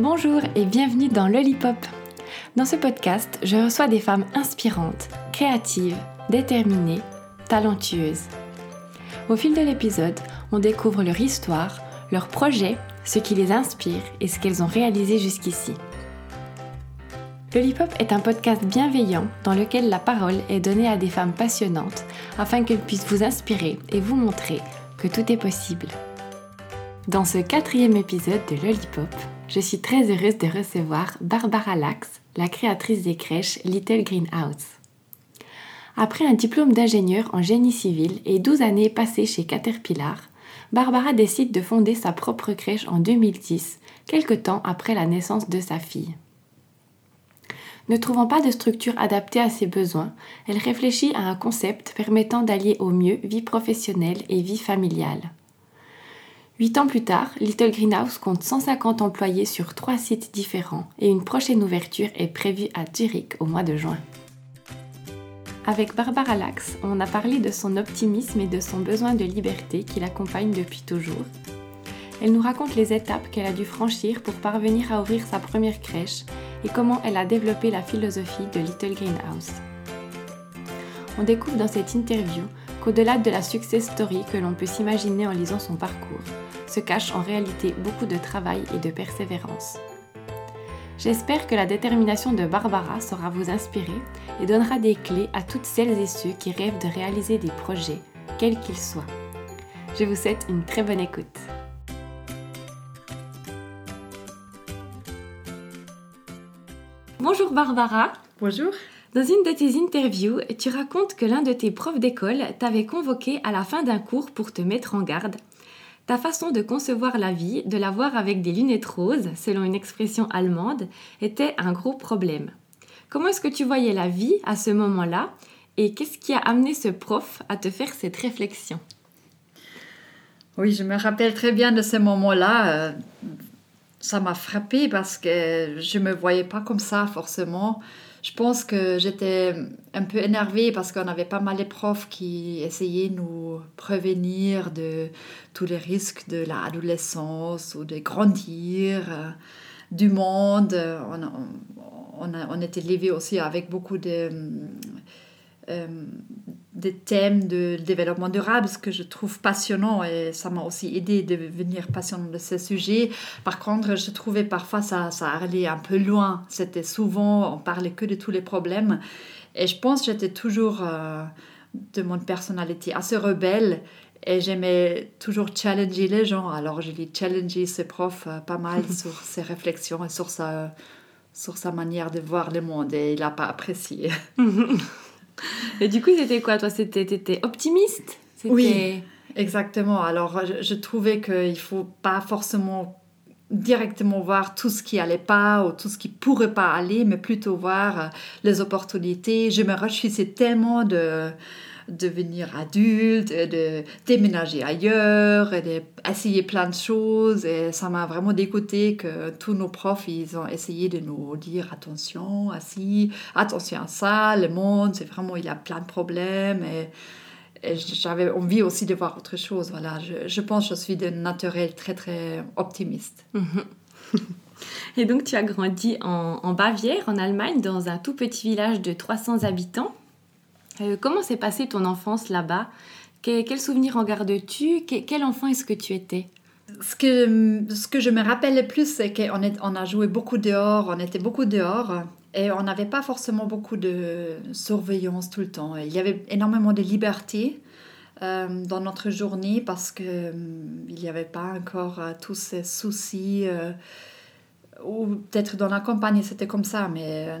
Bonjour et bienvenue dans Lollipop. Dans ce podcast, je reçois des femmes inspirantes, créatives, déterminées, talentueuses. Au fil de l'épisode, on découvre leur histoire, leurs projets, ce qui les inspire et ce qu'elles ont réalisé jusqu'ici. Lollipop est un podcast bienveillant dans lequel la parole est donnée à des femmes passionnantes afin qu'elles puissent vous inspirer et vous montrer que tout est possible. Dans ce quatrième épisode de Lollipop, je suis très heureuse de recevoir Barbara Lax, la créatrice des crèches Little Greenhouse. Après un diplôme d'ingénieur en génie civil et 12 années passées chez Caterpillar, Barbara décide de fonder sa propre crèche en 2010, quelque temps après la naissance de sa fille. Ne trouvant pas de structure adaptée à ses besoins, elle réfléchit à un concept permettant d'allier au mieux vie professionnelle et vie familiale. Huit ans plus tard, Little Greenhouse compte 150 employés sur trois sites différents et une prochaine ouverture est prévue à Zurich au mois de juin. Avec Barbara Lax, on a parlé de son optimisme et de son besoin de liberté qui l'accompagne depuis toujours. Elle nous raconte les étapes qu'elle a dû franchir pour parvenir à ouvrir sa première crèche et comment elle a développé la philosophie de Little Greenhouse. On découvre dans cette interview qu'au-delà de la success story que l'on peut s'imaginer en lisant son parcours, se cache en réalité beaucoup de travail et de persévérance. J'espère que la détermination de Barbara saura vous inspirer et donnera des clés à toutes celles et ceux qui rêvent de réaliser des projets, quels qu'ils soient. Je vous souhaite une très bonne écoute. Bonjour Barbara. Bonjour. Dans une de tes interviews, tu racontes que l'un de tes profs d'école t'avait convoqué à la fin d'un cours pour te mettre en garde. Ta façon de concevoir la vie, de la voir avec des lunettes roses, selon une expression allemande, était un gros problème. Comment est-ce que tu voyais la vie à ce moment-là et qu'est-ce qui a amené ce prof à te faire cette réflexion? Oui, je me rappelle très bien de ce moment-là. Euh, ça m'a frappé parce que je ne me voyais pas comme ça forcément je pense que j'étais un peu énervée parce qu'on avait pas mal de profs qui essayaient de nous prévenir de tous les risques de l'adolescence ou de grandir, euh, du monde. On, on, on, était élevés aussi avec beaucoup de... Euh, des thèmes de développement durable, ce que je trouve passionnant et ça m'a aussi aidé de devenir passionnant de ce sujet. Par contre, je trouvais parfois ça, ça allait un peu loin. C'était souvent, on parlait que de tous les problèmes. Et je pense que j'étais toujours euh, de mon personnalité assez rebelle et j'aimais toujours challenger les gens. Alors, j'ai challengé ce prof euh, pas mal sur ses réflexions et sur sa, sur sa manière de voir le monde et il n'a pas apprécié. Et du coup, c'était quoi Toi, c'était optimiste? Oui, exactement. Alors, je, trouvais qu'il ne faut pas forcément directement voir tout ce qui allait pas ou tout ce qui pourrait pas aller, mais plutôt voir euh, les opportunités. Je me réjouissais tellement de devenir adulte, de déménager ailleurs, d'essayer plein de choses. Et ça m'a vraiment dégoûté que tous nos profs, ils ont essayé de nous dire attention à attention à ça, le monde, c'est vraiment, il y a plein de problèmes. Et, j'avais envie aussi de voir autre chose. Voilà, je, je pense que je suis de naturel très, très optimiste. Et donc, tu as grandi en, en Bavière, en Allemagne, dans un tout petit village de 300 habitants. Euh, comment s'est passée ton enfance là-bas? Quel souvenir en gardes-tu? Quel enfant est-ce que tu étais? Ce que, ce que je me rappelle le plus, c'est qu'on on a joué beaucoup dehors, on était beaucoup dehors et on n'avait pas forcément beaucoup de surveillance tout le temps. Il y avait énormément de liberté euh, dans notre journée parce qu'il euh, n'y avait pas encore tous ces soucis ou peut-être dans la campagne c'était comme ça, mais euh,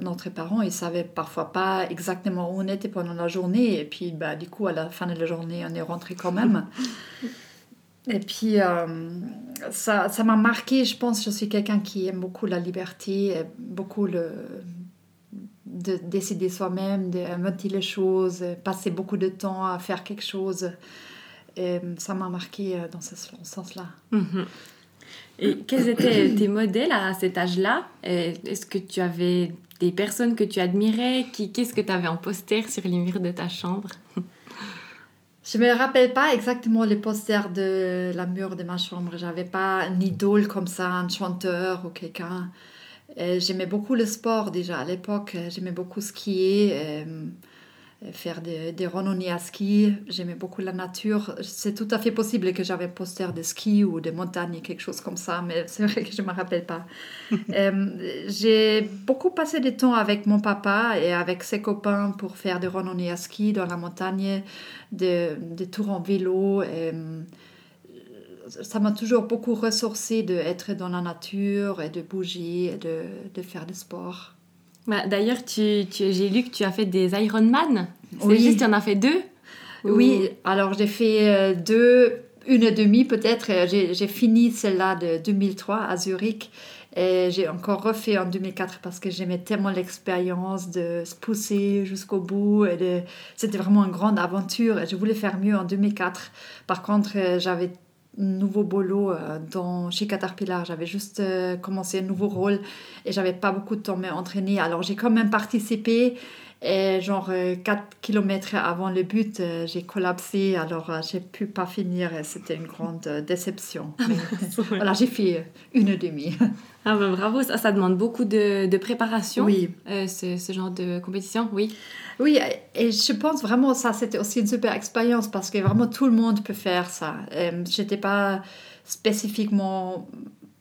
notre parents ils savaient parfois pas exactement où on était pendant la journée et puis bah, du coup à la fin de la journée on est rentré quand même. et puis euh, ça ça m'a marqué, je pense, je suis quelqu'un qui aime beaucoup la liberté, beaucoup le de décider soi-même, d'inventer les choses, passer beaucoup de temps à faire quelque chose. Et ça m'a marqué euh, dans ce sens-là. Mhm. Et quels étaient tes modèles à cet âge-là? Est-ce que tu avais des personnes que tu admirais? Qu'est-ce que tu avais en poster sur les murs de ta chambre? Je me rappelle pas exactement les posters de la mur de ma chambre. J'avais pas un idole comme ça, un chanteur ou quelqu'un. J'aimais beaucoup le sport déjà à l'époque. J'aimais beaucoup skier. Et, faire des, des randonnées à ski. J'aimais beaucoup la nature. C'est tout à fait possible que j'avais un poster de ski ou de montagne, quelque chose comme ça, mais c'est vrai que je ne me rappelle pas. Euh, j'ai beaucoup passé du temps avec mon papa et avec ses copains pour faire des randonnées à ski dans la montagne, des, des tours en vélo. Et, euh, ça m'a toujours beaucoup ressourcé d'être dans la nature et de bouger et de, de faire du sport. Bah, D'ailleurs, tu, tu, j'ai lu que tu as fait des Ironman. C'est oui. juste, tu en as fait deux Oui, alors j'ai fait euh, deux, une et demie peut-être. J'ai fini celle-là de 2003 à Zurich. Et j'ai encore refait en 2004 parce que j'aimais tellement l'expérience de se pousser jusqu'au bout. et C'était vraiment une grande aventure et je voulais faire mieux en 2004. Par contre, euh, j'avais nouveau boulot euh, dans, chez Caterpillar. J'avais juste euh, commencé un nouveau rôle et j'avais pas beaucoup de temps à m'entraîner. Alors j'ai quand même participé et genre 4 euh, km avant le but, j'ai collapsé. Alors j'ai pu pas finir et c'était une grande déception. voilà, j'ai fait une demi. Ah ben bravo, ça, ça demande beaucoup de, de préparation. Oui. ce, ce genre de compétition, oui. Oui, et je pense vraiment ça, c'était aussi une super expérience parce que vraiment tout le monde peut faire ça. Euh, je n'étais pas spécifiquement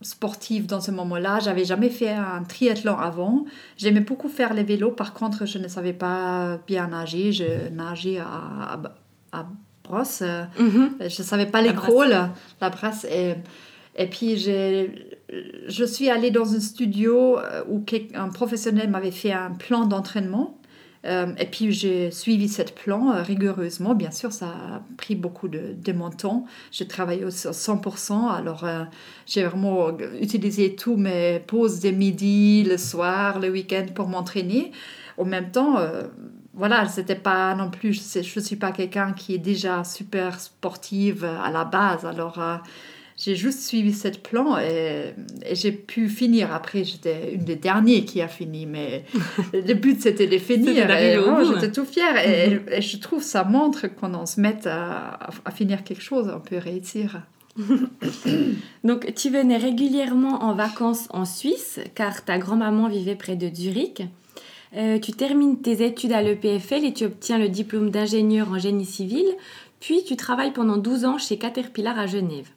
sportive dans ce moment-là. J'avais jamais fait un triathlon avant. J'aimais beaucoup faire les vélos. Par contre, je ne savais pas bien nager. Je nageais à, à, brosse. Mm-hmm. Je ne savais pas les crawls, la brasse. Et, et puis, je suis allée dans un studio où un professionnel m'avait fait un plan d'entraînement. Euh, et puis j'ai suivi cette plan euh, rigoureusement. Bien sûr, ça a pris beaucoup de, de mon temps. J'ai travaillé au 100%. Alors euh, j'ai vraiment utilisé tous mes pauses de midi, le soir, le week-end pour m'entraîner. En même temps, voilà, c'était pas non plus. Je ne suis pas quelqu'un qui est déjà super sportive à la base. Alors j'ai juste suivi cette plan et, j'ai pu finir. Après, j'étais une des dernières qui a fini, mais le but c'était de finir. J'étais tout fière et, je trouve ça montre qu'on on se met à, à, finir quelque chose, on peut réussir. Donc, tu venais régulièrement en vacances en Suisse car ta grand-maman vivait près de Zurich. Euh, tu termines tes études à l'EPFL et tu obtiens le diplôme d'ingénieur en génie civil, puis tu travailles pendant 12 ans chez Caterpillar à Genève.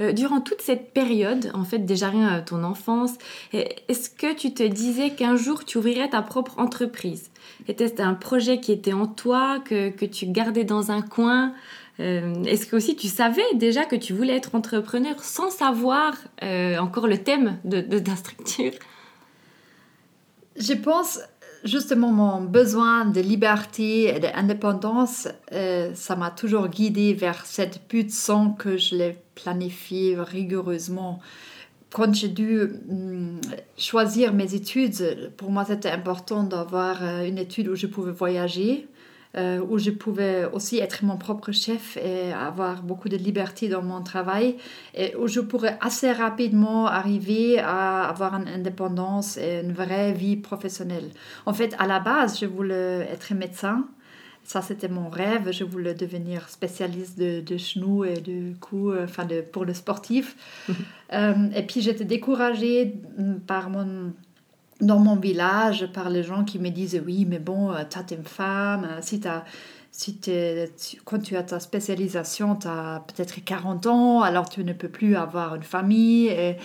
Euh, durant toute cette période, en fait déjà rien à ton enfance, est-ce que tu te disais qu'un jour tu ouvrirais ta propre entreprise? Était-ce un projet qui était en toi, que, que tu gardais dans un coin? Euh, Est-ce que aussi tu savais déjà que tu voulais être entrepreneur sans savoir euh, encore le thème de, la structure? Je pense justement mon besoin de liberté et d'indépendance, ça m'a toujours guidée vers cette but sans que je l'ai planifié rigoureusement. Quand j'ai dû hum, choisir mes études, pour moi c'était important d'avoir euh, une étude où je pouvais voyager, euh, où je pouvais aussi être mon propre chef et avoir beaucoup de liberté dans mon travail, et où je pourrais assez rapidement arriver à avoir une indépendance et une vraie vie professionnelle. En fait, à la base, je voulais être médecin. Ça, c'était mon rêve. Je voulais devenir spécialiste de, de genoux et de coups, euh, enfin, de, pour le sportif. Euh, et puis, j'étais découragée par mon dans mon village par les gens qui me disent oui, mais bon, euh, tu as une femme, si as, si quand tu as ta spécialisation, tu as peut-être 40 ans, alors tu ne peux plus avoir une famille. Et,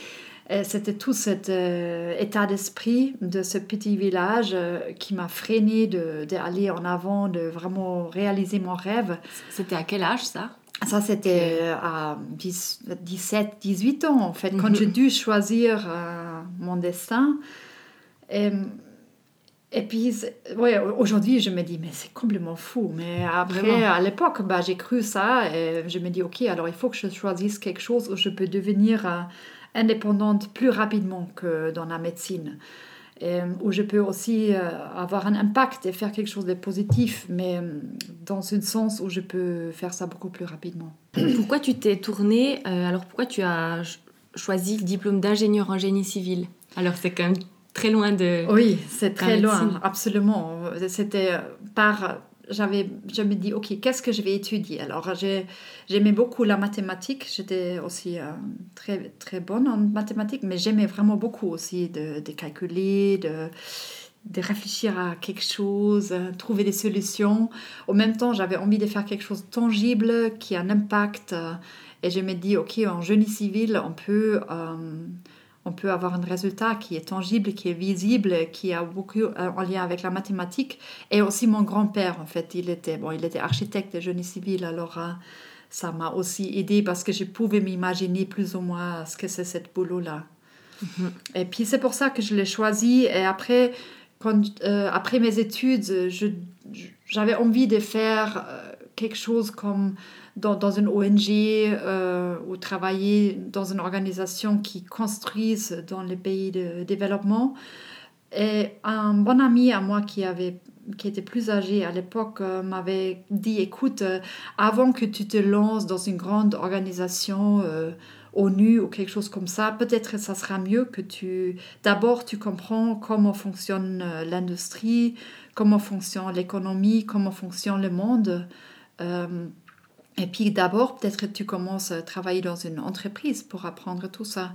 c'était tout cet euh, état d'esprit de ce petit village qui m'a freiné d'aller en avant, de vraiment réaliser mon rêve. C'était à quel âge ça? Ça, c'était à 17, 18 ans, en fait, quand j'ai dû choisir mon destin. Et, et puis, ouais, aujourd'hui, je me dis, mais c'est complètement fou. Mais après, à l'époque, bah, j'ai cru ça et je me dis, ok, alors il faut que je choisisse quelque chose où je peux devenir euh, indépendante plus rapidement que dans la médecine. Et, où je peux aussi euh, avoir un impact et faire quelque chose de positif, mais euh, dans un sens où je peux faire ça beaucoup plus rapidement. Pourquoi tu t'es tournée, alors pourquoi tu as choisi le diplôme d'ingénieur en génie civil? Alors c'est quand même très loin de. Oui, c'est très loin, absolument. C'était par j'avais, je me dis, ok, qu'est-ce que je vais étudier? Alors, j'aimais beaucoup la mathématique. J'étais aussi euh, très, très bonne en mathématiques, mais j'aimais vraiment beaucoup aussi de, de calculer, de, de réfléchir à quelque chose, euh, trouver des solutions. Au même temps, j'avais envie de faire quelque chose de tangible, qui a un impact. Euh, et je me dis, ok, en génie civil, on peut on peut avoir un résultat qui est tangible, qui est visible, qui a beaucoup euh, en lien avec la mathématique. Et aussi mon grand-père, en fait, il était, bon, il était architecte et génie civil, alors euh, ça m'a aussi aidé parce que je pouvais m'imaginer plus ou moins ce que c'est cette boulot-là. Mhm. Et puis c'est pour ça que je l'ai choisi. Et après, quand, euh, après mes études, j'avais envie de faire quelque chose comme dans, une ONG euh, ou travailler dans une organisation qui construise dans les pays de développement. Et un bon ami à moi qui avait qui était plus âgé à l'époque euh, m'avait dit écoute euh, avant que tu te lances dans une grande organisation ONU ou quelque chose comme ça peut-être ça sera mieux que tu d'abord tu comprends comment fonctionne l'industrie comment fonctionne l'économie comment fonctionne le monde et puis d'abord, peut-être tu commences à travailler dans une entreprise pour apprendre tout ça.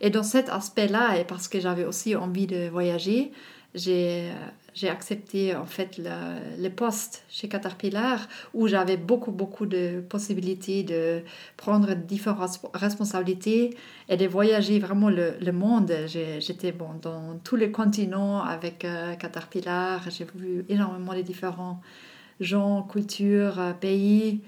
Et dans cet aspect-là, et parce que j'avais aussi envie de voyager, j'ai, j'ai accepté en fait le, le, poste chez Caterpillar où j'avais beaucoup, beaucoup de possibilités de prendre différentes responsabilités et de voyager vraiment le, le monde. j'étais bon, dans tous les continents avec euh, Caterpillar. J'ai vu énormément de différents gens, cultures, euh, pays.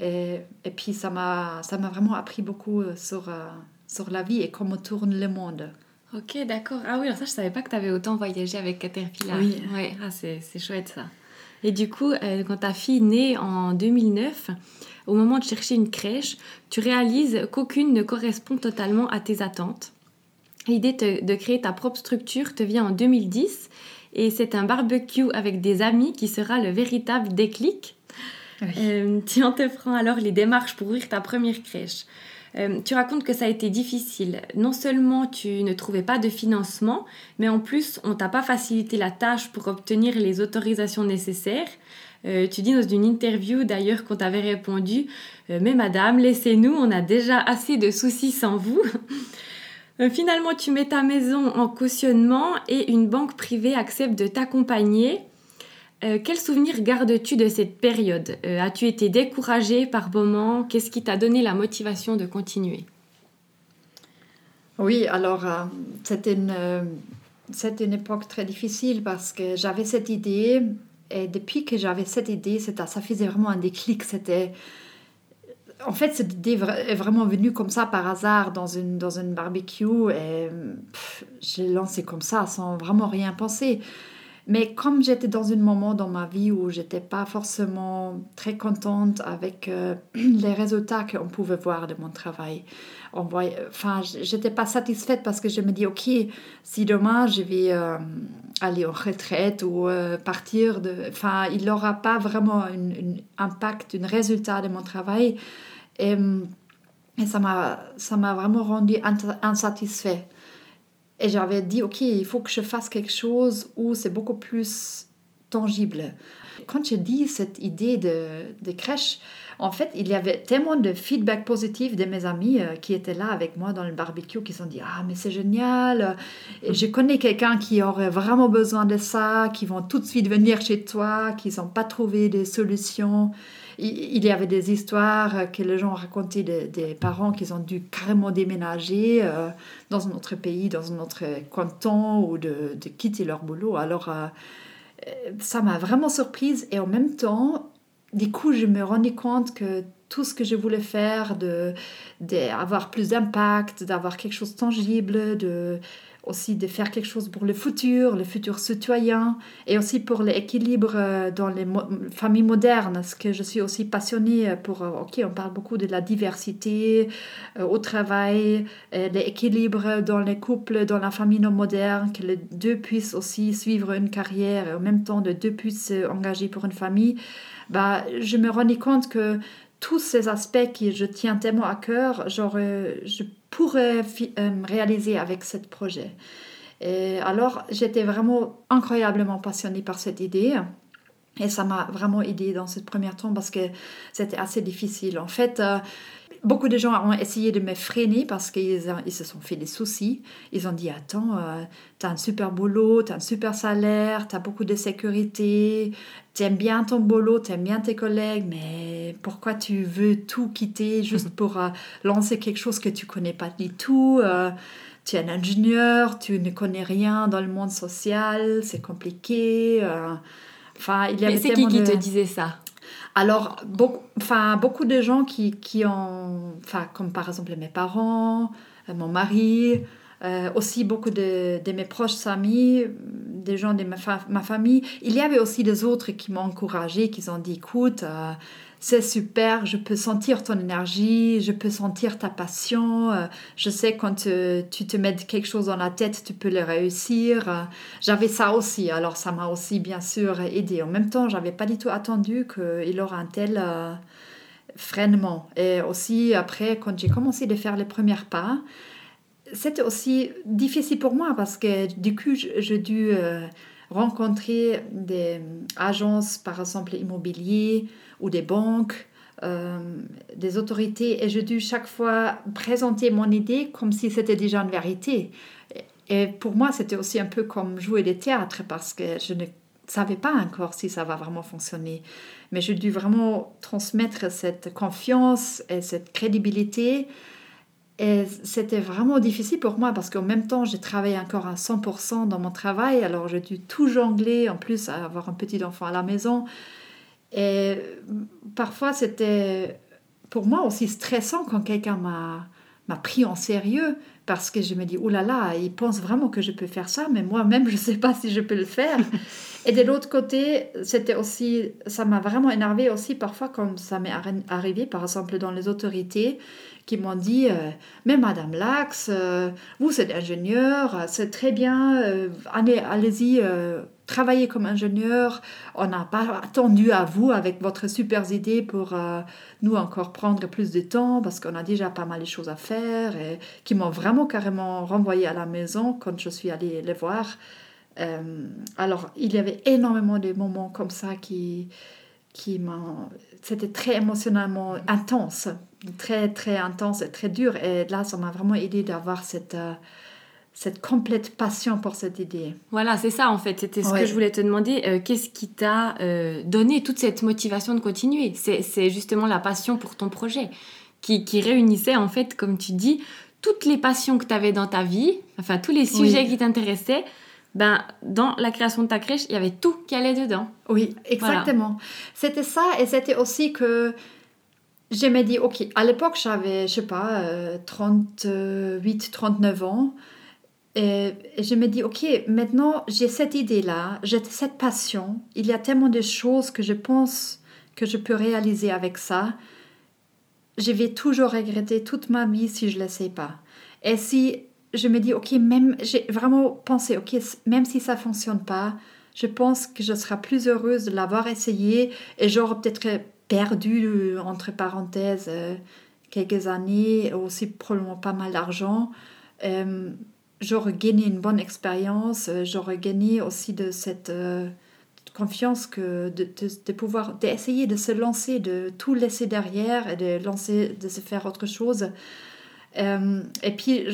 Et, et puis ça m'a vraiment appris beaucoup euh, sur, euh, sur la vie et comment tourne le monde. Ok, d'accord. Ah oui, alors ça, je savais pas que tu avais autant voyagé avec Caterpillar. Oui. Ouais, ah, c'est chouette ça. Et du coup, euh, quand ta fille naît en 2009, au moment de chercher une crèche, tu réalises qu'aucune ne correspond totalement à tes attentes. L'idée de créer ta propre structure te vient en 2010 et c'est un barbecue avec des amis qui sera le véritable déclic euh, tu entreprends alors les démarches pour ouvrir ta première crèche. Euh, tu racontes que ça a été difficile. Non seulement tu ne trouvais pas de financement, mais en plus on t'a pas facilité la tâche pour obtenir les autorisations nécessaires. Euh, tu dis dans une interview d'ailleurs qu'on t'avait répondu Mais madame, laissez-nous, on a déjà assez de soucis sans vous. Finalement, tu mets ta maison en cautionnement et une banque privée accepte de t'accompagner euh, quel souvenir gardes-tu de cette période? Euh, As-tu été découragé par moments? Qu'est-ce qui t'a donné la motivation de continuer? Oui, alors euh, c'était une, une, époque très difficile parce que j'avais cette idée et depuis que j'avais cette idée, ça faisait vraiment un déclic. C'était en fait, cette idée est vraiment venue comme ça par hasard dans une, dans une barbecue et j'ai lancé comme ça sans vraiment rien penser. Mais comme j'étais dans un moment dans ma vie où j'étais pas forcément très contente avec euh, les résultats qu'on pouvait voir de mon travail, on voyait, enfin, j'étais pas satisfaite parce que je me dis, ok, si demain je vais euh, aller en retraite ou euh, partir, de, enfin, il n'aura pas vraiment un impact, un résultat de mon travail. Et, et ça m'a vraiment rendu insatisfait. Et j'avais dit, OK, il faut que je fasse quelque chose où c'est beaucoup plus tangible. Quand j'ai dit cette idée de, de, crèche, en fait, il y avait tellement de feedback positif de mes amis euh, qui étaient là avec moi dans le barbecue, qui se sont dit, ah, mais c'est génial. Je connais quelqu'un qui aurait vraiment besoin de ça, qui vont tout de suite venir chez toi, qui n'ont pas trouvé des solutions il y avait des histoires que les gens racontaient des, parents qui ont dû carrément déménager euh, dans un autre pays, dans un autre canton ou de, de quitter leur boulot. Alors, euh, ça m'a vraiment surprise et en même temps, du coup, je me rendais compte que tout ce que je voulais faire, d'avoir de, plus d'impact, d'avoir quelque chose de tangible, de aussi de faire quelque chose pour le futur, le futur citoyen, et aussi pour l'équilibre euh, dans les familles modernes, parce que je suis aussi passionnée pour, euh, ok, on parle beaucoup de la diversité euh, au travail, l'équilibre dans les couples, dans la famille non moderne, que les deux puissent aussi suivre une carrière et en même temps les deux puissent s'engager pour une famille. Bah, je me rendais compte que tous ces aspects que je tiens tellement à cœur, genre, je pourrais euh, réaliser avec ce projet. Et alors, j'étais vraiment incroyablement passionnée par cette idée. Et ça m'a vraiment aidé dans ce premier temps parce que c'était assez difficile. En fait, euh, beaucoup de gens ont essayé de me freiner parce qu'ils ils se sont fait des soucis. Ils ont dit Attends, euh, tu as un super boulot, tu as un super salaire, tu as beaucoup de sécurité, tu aimes bien ton boulot, tu aimes bien tes collègues, mais pourquoi tu veux tout quitter juste pour euh, lancer quelque chose que tu connais pas du tout tu es un ingénieur, tu ne connais rien dans le monde social, c'est compliqué. Enfin, il y avait Mais c'est qui qui te disait ça? Alors, beaucoup, beaucoup de gens qui, qui ont, comme par exemple mes parents, euh, mon mari, euh, aussi beaucoup de, de, mes proches amis, des gens de ma, ma, famille. Il y avait aussi des autres qui m'ont encouragé, qui ont dit, écoute, euh, c'est super, je peux sentir ton énergie, je peux sentir ta passion, euh, je sais quand euh, tu te mets quelque chose dans la tête, tu peux le réussir. Euh, j'avais ça aussi, alors ça m'a aussi bien sûr aidé. En même temps, j'avais pas du tout attendu qu'il aurait un tel freinement. Et aussi après, quand j'ai commencé à faire les premiers pas, c'était aussi difficile pour moi parce que du coup, j'ai dû rencontrer des agences, par exemple immobilières, ou des banques, euh, des autorités, et j'ai dû chaque fois présenter mon idée comme si c'était déjà une vérité. Et pour moi, c'était aussi un peu comme jouer des théâtres parce que je ne savais pas encore si ça va vraiment fonctionner. Mais j'ai dû vraiment transmettre cette confiance et cette crédibilité. Et c'était vraiment difficile pour moi parce qu'en même temps, j'ai travaillé encore à 100% dans mon travail. Alors j'ai dû tout jongler, en plus avoir un petit enfant à la maison. Et parfois, c'était pour moi aussi stressant quand quelqu'un m'a, m'a pris en sérieux parce que je me dis, oh là là, il pense vraiment que je peux faire ça, mais moi-même, je ne sais pas si je peux le faire. Et de l'autre côté, c'était aussi, ça m'a vraiment énervé aussi parfois quand ça m'est arrivé, par exemple dans les autorités, qui m'ont dit euh, Mais Madame Lax, euh, vous êtes ingénieur, c'est très bien, euh, allez, allez-y, travaillez comme ingénieur. On n'a pas attendu à vous avec votre super idée pour nous encore prendre plus de temps parce qu'on a déjà pas mal de choses à faire et qui m'ont vraiment carrément renvoyé à la maison quand je suis allée les voir. alors, il y avait énormément de moments comme ça qui, qui m'ont. C'était très émotionnellement intense très, très intense et très dur. Et là, ça m'a vraiment aidé d'avoir cette, euh, cette complète passion pour cette idée. Voilà, c'est ça en fait. C'était ce que je voulais te demander. Euh, qu'est-ce qui t'a euh, donné toute cette motivation de continuer? C'est justement la passion pour ton projet qui, qui, réunissait en fait, comme tu dis, toutes les passions que tu avais dans ta vie, enfin tous les sujets qui t'intéressaient. Ben, dans la création de ta crèche, il y avait tout qui allait dedans. Oui, exactement. C'était ça, et c'était aussi que je me dis, ok, à l'époque, j'avais, je sais pas, 38, euh, 39 ans. Et, je me dis, ok, maintenant, j'ai cette idée-là, j'ai cette passion. Il y a tellement de choses que je pense que je peux réaliser avec ça. Je vais toujours regretter toute ma vie si je ne le sais pas. Et si je me dis, ok, même, j'ai vraiment pensé, ok, même si ça ne fonctionne pas, je pense que je serai plus heureuse de l'avoir essayé et j'aurais peut-être perdu, euh, entre parenthèses, euh, quelques années, aussi probablement pas mal d'argent. Euh, j'aurais gagné une bonne expérience, j'aurais gagné aussi de cette confiance que de, de, pouvoir d'essayer de se lancer, de tout laisser derrière et de lancer, de se faire autre chose. Et puis,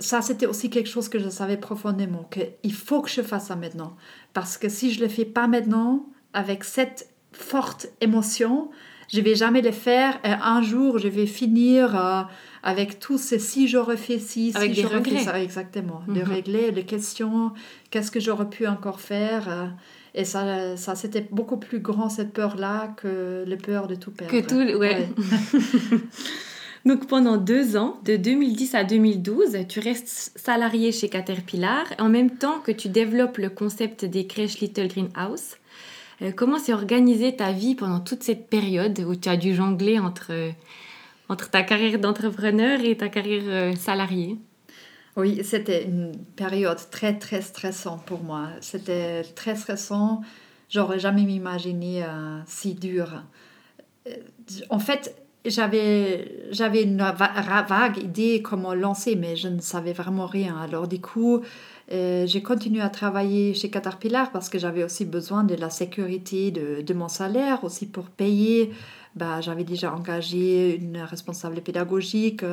ça, c'était aussi quelque chose que je savais profondément, qu'il faut que je fasse ça maintenant. Parce que si je ne le fais pas maintenant, avec cette forte émotion, je vais jamais le faire. Et un jour, je vais finir euh, avec tous ces si j'aurais fait ci, avec si j'aurais fait ça. Exactement. De mhm. régler les questions, qu'est-ce que j'aurais pu encore faire. Euh, et ça, ça c'était beaucoup plus grand cette peur-là que le peur de tout perdre. Que tout, ouais. Donc pendant deux ans, de 2010 à 2012, tu restes salarié chez Caterpillar en même temps que tu développes le concept des crèches Little Greenhouse. Euh, comment s'est organisée ta vie pendant toute cette période où tu as dû jongler entre, entre ta carrière d'entrepreneur et ta carrière euh, salariée? Oui, c'était une période très, très stressante pour moi. C'était très stressant. J'aurais jamais imaginé euh, si dur. En fait, j'avais, j'avais une vague idée comment lancer, mais je ne savais vraiment rien. Alors du coup, euh, j'ai continué à travailler chez Caterpillar parce que j'avais aussi besoin de la sécurité de, de mon salaire, aussi pour payer. Bah, j'avais déjà engagé une responsable pédagogique,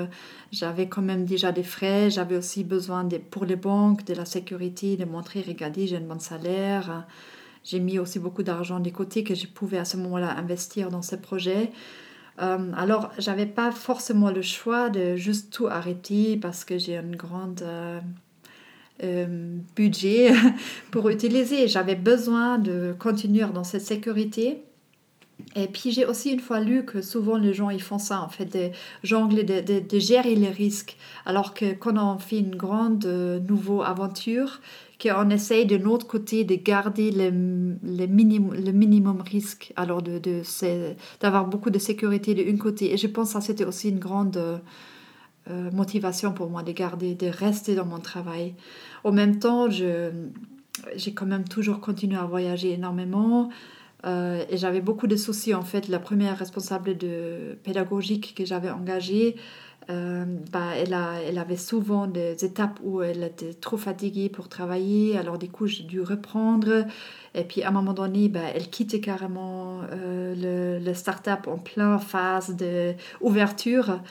j'avais quand même déjà des frais, j'avais aussi besoin de, pour les banques de la sécurité, de montrer, regardez, j'ai un bon salaire. J'ai mis aussi beaucoup d'argent de côté que je pouvais à ce moment-là investir dans ce projet. Euh, alors, j'avais pas forcément le choix de juste tout arrêter parce que j'ai un grand euh, euh, budget pour utiliser. J'avais besoin de continuer dans cette sécurité. Et puis j'ai aussi une fois lu que souvent les gens ils font ça en fait, de jongler, de, de, gérer les risques. Alors que quand on fait une grande nouvelle aventure, qu'on essaye de notre côté de garder le, le, minimum, le minimum risque, alors d'avoir de, d'avoir beaucoup de sécurité de un côté. Et je pense que ça, c'était aussi une grande euh, motivation pour moi de garder, de rester dans mon travail. En même temps, j'ai quand même toujours continué à voyager énormément. Euh, et j'avais beaucoup de soucis en fait. La première responsable de pédagogique que j'avais engagée, euh, bah, elle, a, elle avait souvent des étapes où elle était trop fatiguée pour travailler, alors du coup j'ai dû reprendre. Et puis à un moment donné, bah, elle quittait carrément euh, le, le start-up en pleine phase d'ouverture.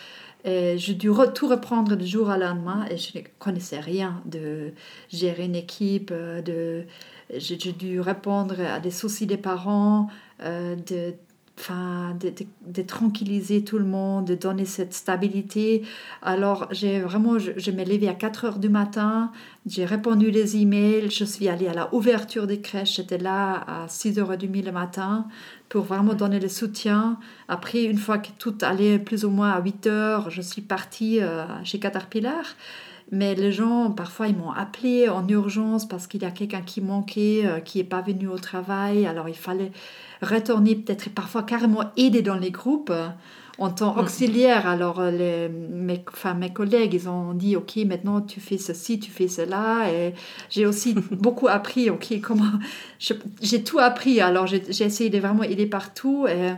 J'ai dû tout reprendre du jour au lendemain et je ne connaissais rien de gérer une équipe, euh, de, j'ai dû répondre à des soucis des parents, de enfin, de, de, tranquilliser tout le monde, de donner cette stabilité. Alors, j'ai vraiment, je, je me levé à 4 heures du matin, j'ai répondu les emails, je suis allée à la ouverture des crèches, j'étais là à 6h30 le matin pour vraiment donner le soutien. Après, une fois que tout allait plus ou moins à 8 heures, je suis partie euh, chez Caterpillar. Mais les gens, parfois, ils m'ont appelé en urgence parce qu'il y a quelqu'un qui manquait, euh, qui n'est pas venu au travail. Alors, il fallait retourner peut-être parfois carrément aider dans les groupes euh, en tant mm. auxiliaire. Alors, euh, les, mes, enfin, mes collègues, ils ont dit, OK, maintenant tu fais ceci, tu fais cela. Et j'ai aussi beaucoup appris, OK, comment... J'ai tout appris. Alors, j'ai essayé de vraiment aider partout. Et,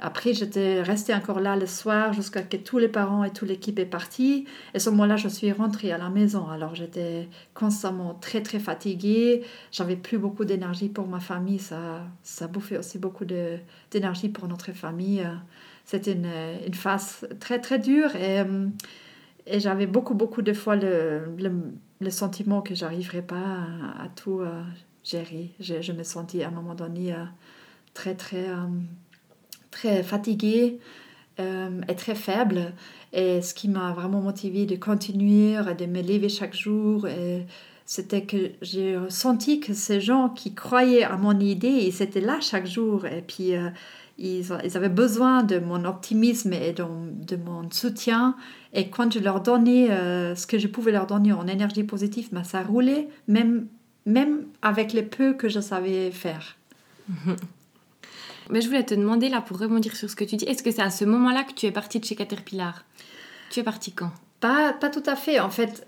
après, j'étais restée encore là le soir jusqu'à que tous les parents et toute l'équipe est partie. Et ce moment-là, je suis rentrée à la maison. Alors, j'étais constamment très, très J'avais plus beaucoup d'énergie pour ma famille. Ça, ça bouffait aussi beaucoup d'énergie pour notre famille. C'était une, une, phase très, très dure. Et, et j'avais beaucoup, beaucoup de fois le, le, sentiment que j'arriverais pas à, tout euh, gérer. Je, me sentais à un moment donné euh, très, très... Euh, très fatiguée euh, et très faible. Et ce qui m'a vraiment motivée de continuer, de me lever chaque jour, c'était que j'ai senti que ces gens qui croyaient à mon idée, ils étaient là chaque jour. Et puis, euh, ils, ils, avaient besoin de mon optimisme et de, de, mon soutien. Et quand je leur donnais euh, ce que je pouvais leur donner en énergie positive, ben, ça roulait, même, même avec les peu que je savais faire. Mais je voulais te demander là pour rebondir sur ce que tu dis, est-ce que c'est à ce moment-là que tu es partie de chez Caterpillar? Tu es partie quand? Pas, pas tout à fait. En fait,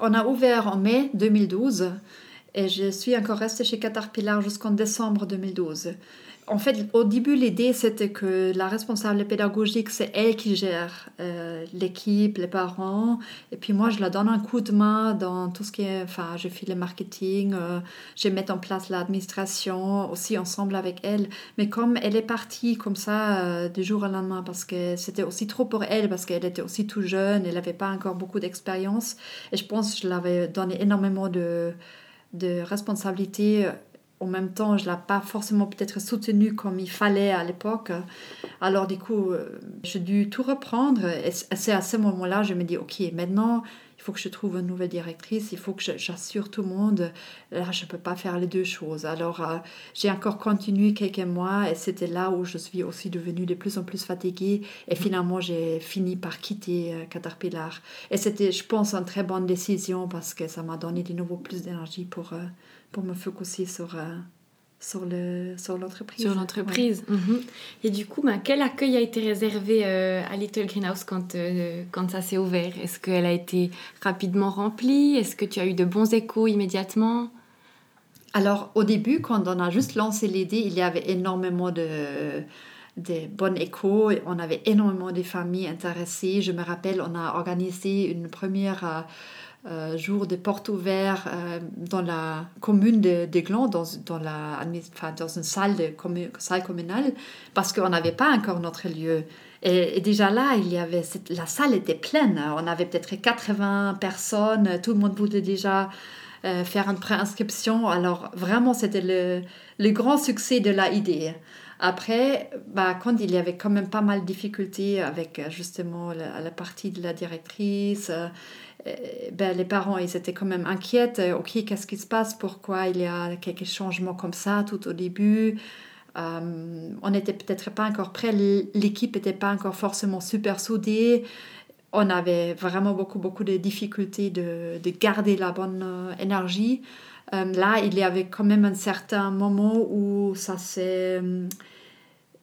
on a ouvert en mai 2012 et je suis encore restée chez Caterpillar jusqu'en décembre 2012 en fait, au début, l'idée, c'était que la responsable pédagogique, c'est elle qui gère euh, l'équipe, les parents. Et puis moi, je la donne un coup de main dans tout ce qui est... Enfin, je fais le marketing, euh, je mets en place l'administration, aussi ensemble avec elle. Mais comme elle est partie comme ça euh, du jour au lendemain, parce que c'était aussi trop pour elle, parce qu'elle était aussi tout jeune, elle n'avait pas encore beaucoup d'expérience. Et je pense que je l'avais donné énormément de de responsabilité en même temps, je ne l'ai pas forcément peut-être soutenu comme il fallait à l'époque. Alors du coup, euh, j'ai dû tout reprendre. Et c'est à ce moment-là, je me dis, OK, maintenant, il faut que je trouve une nouvelle directrice, il faut que j'assure tout le monde. Là, je ne peux pas faire les deux choses. Alors, euh, j'ai encore continué quelques mois et c'était là où je suis aussi devenue de plus en plus fatiguée. Et finalement, j'ai fini par quitter euh, Caterpillar. Et c'était, je pense, une très bonne décision parce que ça m'a donné de nouveau plus d'énergie pour pour me focuser sur, euh, sur, le, sur l'entreprise. Sur l'entreprise. Mhm. Et du coup, ben, quel accueil a été réservé euh, à Little Greenhouse quand, euh, quand ça s'est ouvert? Est-ce qu'elle a été rapidement remplie? Est-ce que tu as eu de bons échos immédiatement? Alors, au début, quand on a juste lancé l'idée, il y avait énormément de des bons échos. On avait énormément de familles intéressées. Je me rappelle, on a organisé une première euh, jour de porte ouverte euh, dans la commune de, de Gland, dans, une salle, de, salle communale, parce qu'on n'avait pas encore notre lieu. Et, déjà là, il y avait la salle était pleine. On avait peut-être 80 personnes. Tout le monde voulait déjà euh, faire une préinscription. Alors vraiment, c'était le, grand succès de la idée. Après, bah, quand il y avait quand même pas mal de difficultés avec euh, justement la, partie de la directrice, euh, ben, les parents, ils étaient quand même inquiets. Ok, qu'est-ce qui se passe Pourquoi il y a quelques changements comme ça tout au début On n'était peut-être pas encore prêt. L'équipe n'était pas encore forcément super soudée on avait vraiment beaucoup, beaucoup de difficultés de, de garder la bonne euh, énergie. Euh, là, il y avait quand même un certain moment où ça s'est euh,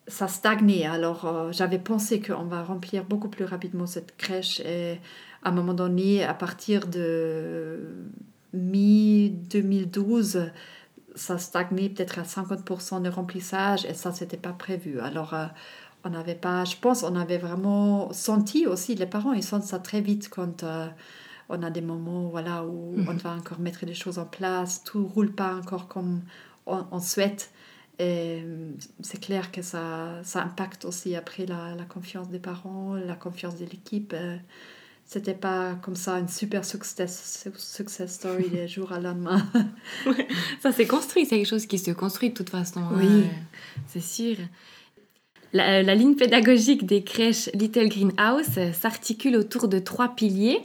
ça stagnait. Alors, j'avais pensé qu'on va remplir beaucoup plus rapidement cette crèche à un moment donné, à partir de mi-2012, ça stagnait peut-être à 50% de remplissage et ça, c'était pas prévu. Alors, on n'avait pas, je pense, on avait vraiment senti aussi, les parents, ils sentent ça très vite quand euh, on a des moments voilà, où on mhm. va encore mettre des choses en place, tout roule pas encore comme on, souhaite. Et euh, c'est clair que ça, ça impacte aussi après la, la, confiance des parents, la confiance de l'équipe. Euh, c'était pas comme ça une super success, success story des jours à lendemain. ça s'est construit, c'est quelque chose qui se construit de toute façon. Oui. c'est sûr. La, ligne pédagogique des crèches Little Greenhouse s'articule autour de trois piliers,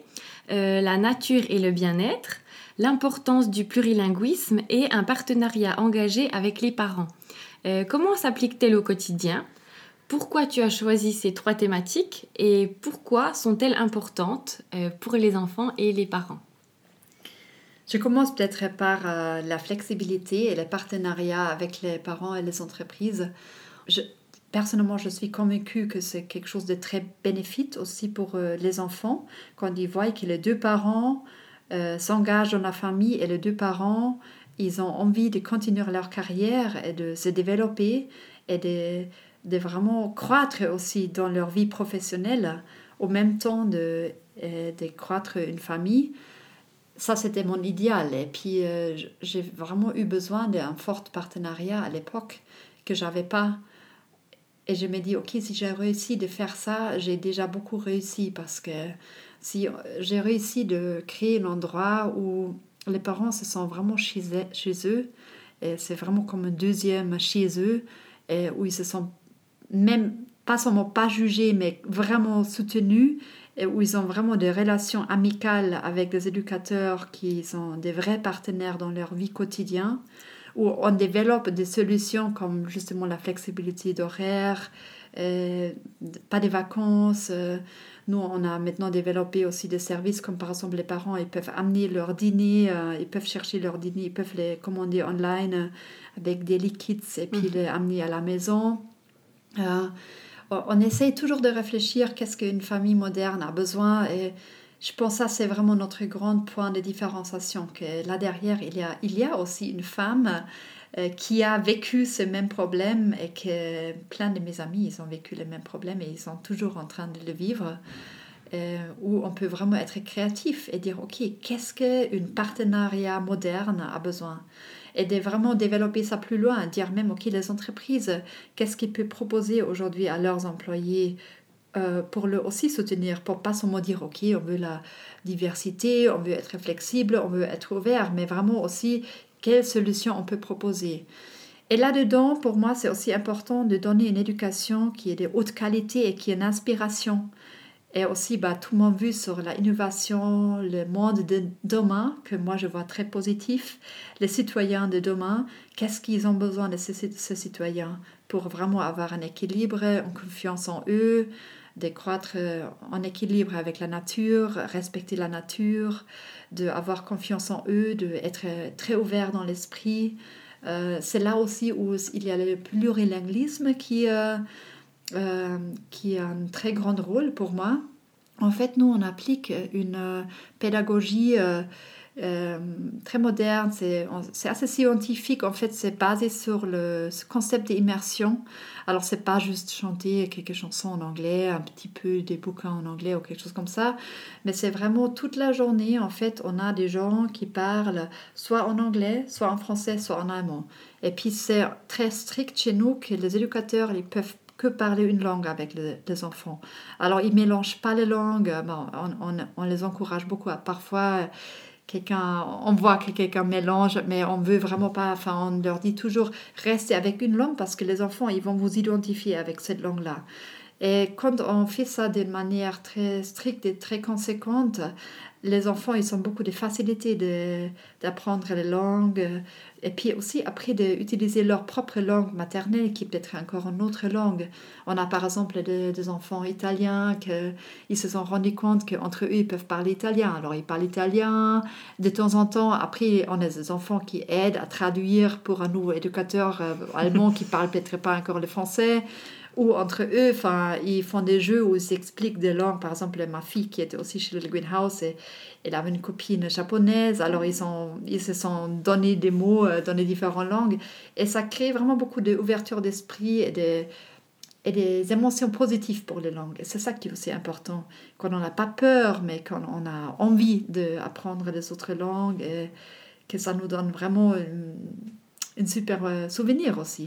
euh, la nature et le bien-être, l'importance du plurilinguisme et un partenariat engagé avec les parents. Euh, comment s'applique-t-elle au quotidien? Pourquoi tu as choisi ces trois thématiques et pourquoi sont-elles importantes euh, pour les enfants et les parents? Je commence peut-être par la flexibilité et le partenariat avec les parents et les entreprises. Personnellement, je suis convaincue que c'est quelque chose de très bénéfique aussi pour euh, les enfants quand ils voient que les deux parents euh, s'engagent dans la famille et les deux parents, ils ont envie de continuer leur carrière et de se développer et de, de vraiment croître aussi dans leur vie professionnelle au même temps de, euh, de croître une famille. Ça, c'était mon idéal. Et puis, j'ai vraiment eu besoin d'un fort partenariat à l'époque que j'avais pas et je me dis, ok, si j'ai réussi de faire ça, j'ai déjà beaucoup réussi parce que si j'ai réussi de créer un endroit où les parents se sentent vraiment chez, eux, et c'est vraiment comme un deuxième chez eux, où ils se sentent même pas seulement pas jugés, mais vraiment soutenus, et où ils ont vraiment des relations amicales avec des éducateurs qui sont des vrais partenaires dans leur vie quotidienne où on développe des solutions comme justement la flexibilité d'horaire, euh, pas de vacances. Euh, nous, on a maintenant développé aussi des services comme par exemple les parents, ils peuvent amener leur dîner, euh, ils peuvent chercher leur dîner, ils peuvent les commander online avec des liquides et puis mhm. les amener à la maison. On essaye toujours de réfléchir qu'est-ce qu'une famille moderne a besoin et je pense que ça, c'est vraiment notre grand point de différenciation, que là derrière, il y a, il y a aussi une femme euh, qui a vécu ce même problème et que plein de mes amis, ils ont vécu le même problème et ils sont toujours en train de le vivre. Euh, où on peut vraiment être créatif et dire, OK, qu'est-ce qu'une partenariat moderne a besoin? Et de vraiment développer ça plus loin, dire même, OK, les entreprises, qu'est-ce qu'ils peuvent proposer aujourd'hui à leurs employés euh, pour le aussi soutenir, pour pas seulement dire ok, on veut la diversité, on veut être flexible, on veut être ouvert, mais vraiment aussi quelles solutions on peut proposer. Et là-dedans, pour moi, c'est aussi important de donner une éducation qui est de haute qualité et qui est une inspiration. Et aussi, bah, tout mon vu sur l'innovation, le monde de demain, que moi je vois très positif, les citoyens de demain, qu'est-ce qu'ils ont besoin de ces, ces citoyens pour vraiment avoir un équilibre, une confiance en eux, de croître euh, en équilibre avec la nature, respecter la nature, d'avoir confiance en eux, d'être très ouvert dans l'esprit. Euh, c'est là aussi où il y a le plurilinguisme qui, euh, qui a un très grand rôle pour moi. En fait, nous, on applique une pédagogie euh, très moderne, c'est assez scientifique. En fait, c'est basé sur le concept d'immersion. Alors, c'est pas juste chanter quelques chansons en anglais, un petit peu des bouquins en anglais ou quelque chose comme ça, mais c'est vraiment toute la journée. En fait, on a des gens qui parlent soit en anglais, soit en français, soit en allemand. Et puis, c'est très strict chez nous que les éducateurs ils peuvent que parler une langue avec les, enfants. Alors, ils mélangent pas les langues. on, on, on les encourage beaucoup parfois quelqu'un, on voit que quelqu'un mélange, mais on veut vraiment pas, enfin, on leur dit toujours restez avec une langue parce que les enfants, ils vont vous identifier avec cette langue-là. Et quand on fait ça d'une manière très stricte et très conséquente, les enfants, ils ont beaucoup de facilité d'apprendre les langues. Et puis aussi, après, d'utiliser leur propre langue maternelle, qui peut être encore une autre langue. On a par exemple des, enfants italiens qui se sont rendus compte qu'entre eux, ils peuvent parler italien. Alors, ils parlent italien. De temps en temps, après, on a des enfants qui aident à traduire pour un nouveau éducateur euh, allemand qui parle peut-être pas encore le français ou entre eux, enfin, ils font des jeux où ils s'expliquent des langues. Par exemple, ma fille qui était aussi chez le Greenhouse, elle avait une copine japonaise, alors ils, se sont donné des mots euh, dans les différentes langues. Et ça crée vraiment beaucoup d'ouverture d'esprit et des, émotions positives pour les langues. Et c'est ça qui est aussi important, quand on n'a pas peur, mais quand on a envie d'apprendre les autres langues, et que ça nous donne vraiment une super euh, souvenir aussi.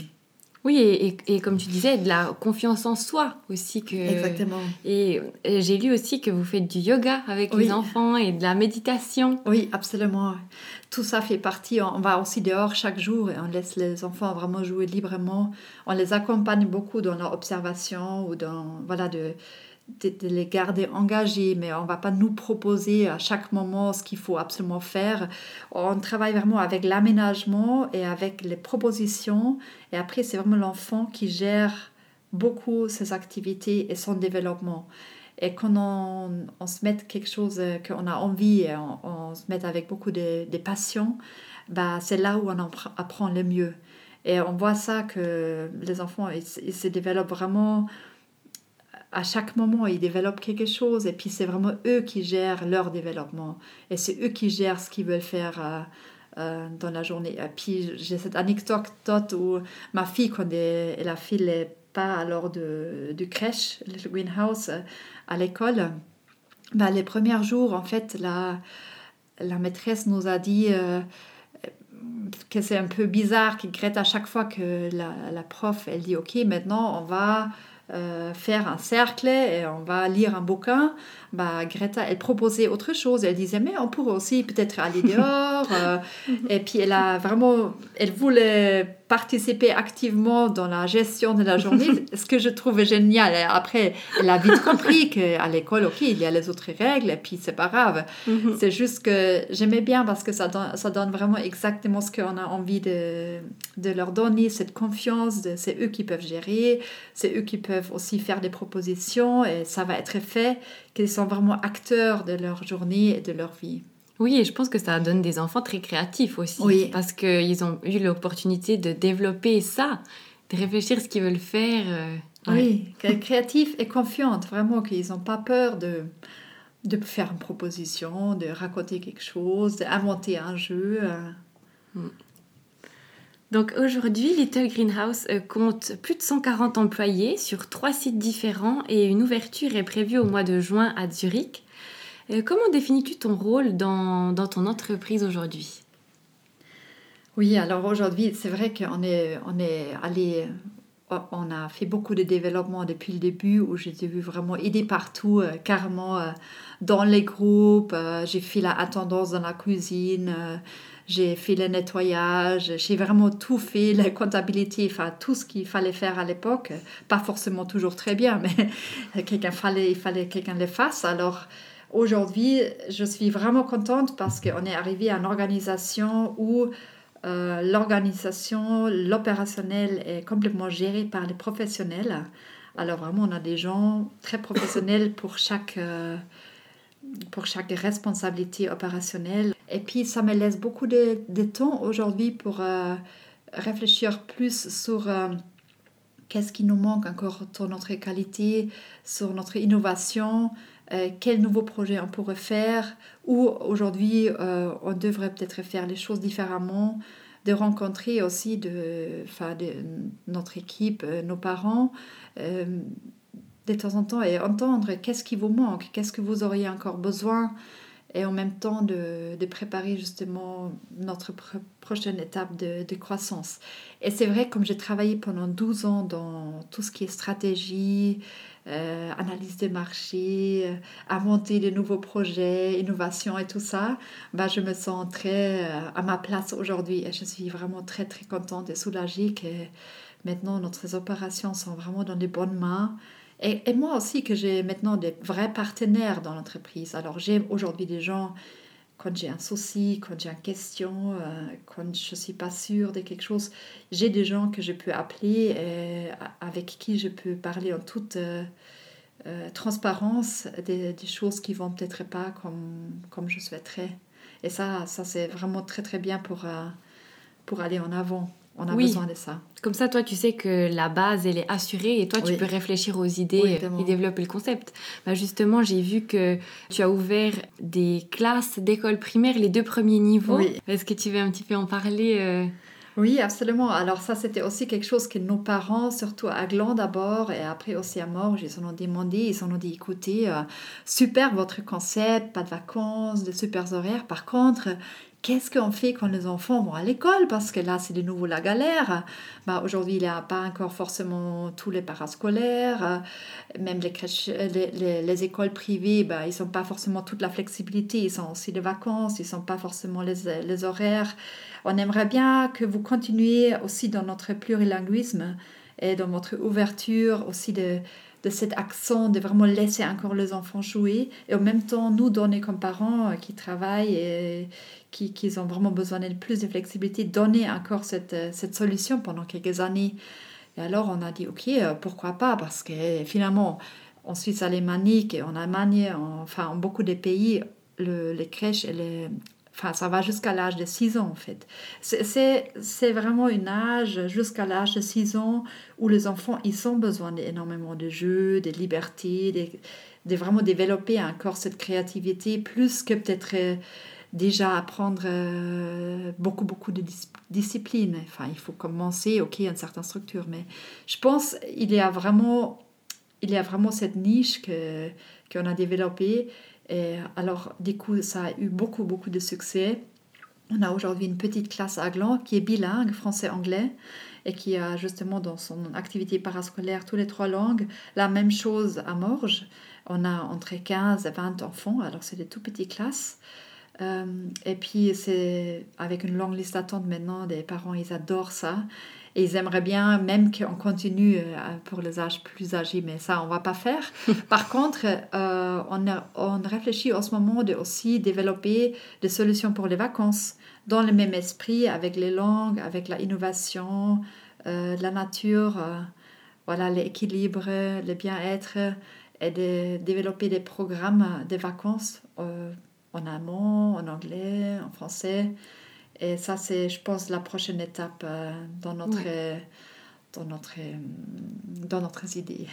Oui, et, et, comme tu disais, de la confiance en soi aussi. Que... Exactement. Et, j'ai lu aussi que vous faites du yoga avec les enfants et de la méditation. Oui, absolument. Tout ça fait partie. On va aussi dehors chaque jour et on laisse les enfants vraiment jouer librement. On les accompagne beaucoup dans leur observation ou dans, voilà, de, de, les garder engagés, mais on va pas nous proposer à chaque moment ce qu'il faut absolument faire. On travaille vraiment avec l'aménagement et avec les propositions. Et après, c'est vraiment l'enfant qui gère beaucoup ses activités et son développement. Et quand on, on se met quelque chose qu'on a envie et on, se met avec beaucoup de, de passion, bah, c'est là où on apprend le mieux. Et on voit ça que les enfants, ils se développent vraiment à chaque moment, ils développent quelque chose et puis c'est vraiment eux qui gèrent leur développement et c'est eux qui gèrent ce qu'ils veulent faire euh, euh, dans la journée. Et puis j'ai cette anecdote où ma fille, quand elle, a fait les pas alors de, du crèche, le greenhouse, euh, à l'école, bah, les premiers jours, en fait, la, la maîtresse nous a dit que c'est un peu bizarre, qu'il Greta, à chaque fois que la, prof, elle dit, OK, maintenant on va faire un cercle et on va lire un bouquin, bah, Greta, elle proposait autre chose. Elle disait, mais on pourrait aussi peut-être aller dehors. Euh, et puis, elle a vraiment, elle voulait participer activement dans la gestion de la journée, ce que je trouvais génial. Et après, elle a vite compris qu'à l'école, ok, il y a les autres règles, et puis c'est pas grave. Mhm. C'est juste que j'aimais bien parce que ça donne, ça donne vraiment exactement ce qu'on a envie de, de leur donner, cette confiance. C'est eux qui peuvent gérer, c'est eux qui peuvent aussi faire des propositions, et ça va être fait, qu'ils sont vraiment acteurs de leur journée et de leur vie. Oui, et je pense que ça donne des enfants très créatifs aussi. Oui. Parce qu'ils ont eu l'opportunité de développer ça, de réfléchir ce qu'ils veulent faire. Euh, oui, créatifs et confiantes, vraiment, qu'ils n'ont pas peur de, de faire une proposition, de raconter quelque chose, d'inventer un jeu. Euh. Donc aujourd'hui, Little Greenhouse euh, compte plus de 140 employés sur trois sites différents et une ouverture est prévue au mois de juin à Zurich. Euh, comment définis-tu ton rôle dans, ton entreprise aujourd'hui? Oui, alors aujourd'hui, c'est vrai qu'on est, on est allé on a fait beaucoup de développement depuis le début où vu vraiment aider partout, euh, carrément dans les groupes. j'ai fait la attendance dans la cuisine, j'ai fait le nettoyage, j'ai vraiment tout fait, la comptabilité, enfin tout ce qu'il fallait faire à l'époque. Pas forcément toujours très bien, mais quelqu'un fallait, il fallait que quelqu'un le fasse. Alors Aujourd'hui, je suis vraiment contente parce qu'on est arrivé à une organisation où euh, l'organisation, l'opérationnel est complètement géré par les professionnels. Alors vraiment, on a des gens très professionnels pour chaque, euh, pour chaque responsabilité opérationnelle. Et puis, ça me laisse beaucoup de, temps aujourd'hui pour euh, réfléchir plus sur qu'est-ce qui nous manque encore sur notre qualité, sur notre innovation, euh, quel nouveau projet on pourrait faire, ou aujourd'hui euh, on devrait peut-être faire les choses différemment, de rencontrer aussi de, notre équipe, euh, nos parents, de temps en temps, et entendre qu'est-ce qui vous manque, qu'est-ce que vous auriez encore besoin, et en même temps de, de préparer justement notre prochaine étape de, de croissance. Et c'est vrai, comme j'ai travaillé pendant 12 ans dans tout ce qui est stratégie, euh, analyse des marchés, euh, inventer de nouveaux projets, innovation et tout ça, bah, je me sens très euh, à ma place aujourd'hui et je suis vraiment très très contente et soulagée que maintenant notre opérations sont vraiment dans les bonnes mains. Et, moi aussi que j'ai maintenant des vrais partenaires dans l'entreprise. Alors j'ai aujourd'hui des gens quand j'ai un souci, quand j'ai une question, euh, quand je ne suis pas sûre de quelque chose, j'ai des gens que je peux appeler et euh, avec qui je peux parler en toute euh, transparence des, des, choses qui vont peut-être pas comme, comme je souhaiterais. Et ça, ça c'est vraiment très très bien pour, pour aller en avant. On a besoin de ça. Comme ça, toi, tu sais que la base, elle est assurée et toi, tu peux réfléchir aux idées et développer le concept. Bah, justement, j'ai vu que tu as ouvert des classes d'école primaire, les deux premiers niveaux. Est-ce que tu veux un petit peu en parler euh? Oui, absolument. Alors ça, c'était aussi quelque chose que nos parents, surtout à Gland d'abord et après aussi à Morges, ils en ont demandé, ils en ont dit, écoutez, euh, super votre concept, pas de vacances, de super horaires. Par contre, qu'est-ce qu'on fait quand les enfants vont à l'école? Parce que là, c'est de nouveau la galère. Bah, Aujourd'hui, il n'y a pas encore forcément tous les parascolaires. Même les, crèches, les, les, écoles privées, bah, ils n'ont pas forcément toute la flexibilité. Ils ont aussi des vacances, ils n'ont pas forcément les, les horaires. On aimerait bien que vous continuiez aussi dans notre plurilinguisme et dans votre ouverture aussi de de cet accent de vraiment laisser encore les enfants jouer et en même temps nous donner comme parents euh, qui travaillent et qui, ont vraiment besoin de plus de flexibilité, donner encore cette, euh, cette solution pendant quelques années. Et alors on a dit ok, euh, pourquoi pas Parce que finalement en Suisse alémanique en Allemagne, enfin en beaucoup de pays, le, les crèches et les, Enfin, ça va jusqu'à l'âge de 6 ans, en fait. C'est vraiment un âge jusqu'à l'âge de 6 ans où les enfants, ils ont besoin d'énormément de jeux, de liberté, de, vraiment développer encore cette créativité, plus que peut-être euh, déjà apprendre euh, beaucoup, beaucoup de disciplines. Enfin, il faut commencer, ok, il une certaine structure, mais je pense qu'il y a vraiment, il y a vraiment cette niche qu'on a développée et alors, du coup, ça a eu beaucoup, beaucoup de succès. On a aujourd'hui une petite classe à Gland qui est bilingue, français-anglais, et qui a justement dans son activité parascolaire tous les trois langues. La même chose à Morges. On a entre 15 et 20 enfants, alors c'est des tout petites classes. Euh, et puis, c'est avec une longue liste d'attente maintenant, des parents, ils adorent ça. Et ils aimeraient bien même qu'on continue euh, pour les âges plus âgés, mais ça, on va pas faire. Par contre, euh, on, on, réfléchit en ce moment de aussi développer des solutions pour les vacances dans le même esprit, avec les langues, avec la innovation, euh, la nature, voilà, l'équilibre, le bien-être, et de développer des programmes de vacances en allemand, en anglais, en français. Et ça, c'est, je pense, la prochaine étape euh, dans, notre, dans, notre, euh, dans notre idée.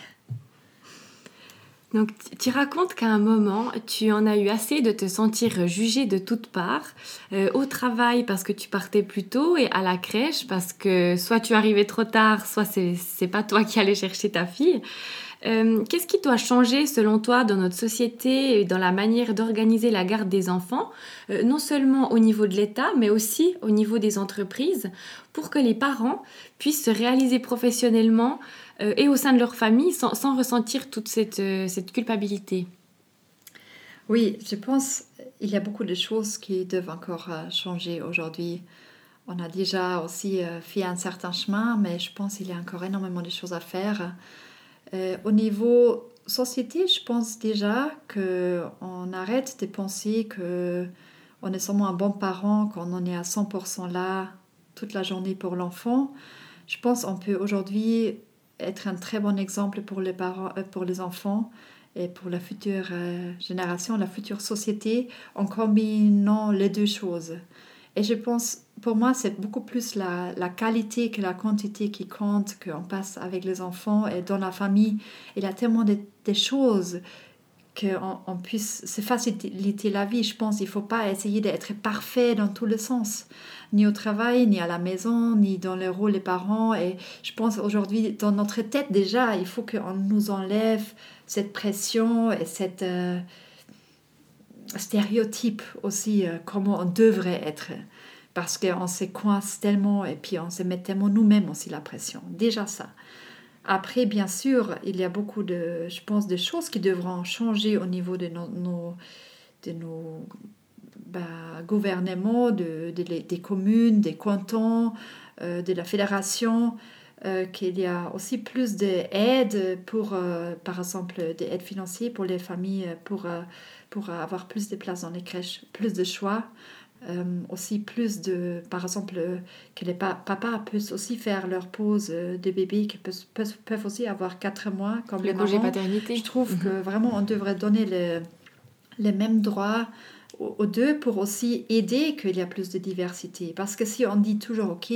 Donc, tu racontes qu'à un moment, tu en as eu assez de te sentir jugée de toutes parts, euh, au travail parce que tu partais plus tôt et à la crèche parce que soit tu arrivais trop tard, soit c'est, c'est pas toi qui allais chercher ta fille. Euh, qu'est-ce qui doit changer selon toi dans notre société et dans la manière d'organiser la garde des enfants, euh, non seulement au niveau de l'État, mais aussi au niveau des entreprises, pour que les parents puissent se réaliser professionnellement euh, et au sein de leur famille sans, sans ressentir toute cette, cette culpabilité? Oui, je pense qu'il y a beaucoup de choses qui doivent encore changer aujourd'hui. On a déjà aussi fait un certain chemin, mais je pense qu'il y a encore énormément de choses à faire. Euh, au niveau société, je pense déjà qu'on arrête de penser que on est seulement un bon parent quand on est à 100% là toute la journée pour l'enfant. Je pense qu'on peut aujourd'hui être un très bon exemple pour les, parents, euh, pour les enfants et pour la future euh, génération, la future société, en combinant les deux choses. Et je pense, pour moi, c'est beaucoup plus la, qualité que la quantité qui compte, qu'on passe avec les enfants et dans la famille. Il y a tellement de, choses qu'on on puisse se faciliter la vie. Je pense il ne faut pas essayer d'être parfait dans tous les sens, ni au travail, ni à la maison, ni dans le rôle des parents. Et je pense aujourd'hui, dans notre tête déjà, il faut qu'on nous enlève cette pression et cette euh, stéréotype aussi, euh, comment on devrait être. Parce qu'on se coince tellement et puis on se met tellement nous-mêmes aussi la pression. Déjà ça. Après, bien sûr, il y a beaucoup de, je pense, de choses qui devront changer au niveau de nos, de nos bah, gouvernements, de, des communes, des cantons, euh, de la fédération, euh, qu'il y a aussi plus d'aides pour, par exemple, des aides financières pour les familles, pour, pour avoir plus de places dans les crèches, plus de choix. Euh, aussi plus de, par exemple, euh, que les papas puissent aussi faire leur pause euh, de bébé, qui peuvent, peuvent, aussi avoir 4 mois comme les congé paternité. Je trouve que mhm. vraiment on devrait donner le, les mêmes droits aux, deux pour aussi aider qu'il y a plus de diversité. Parce que si on dit toujours, ok,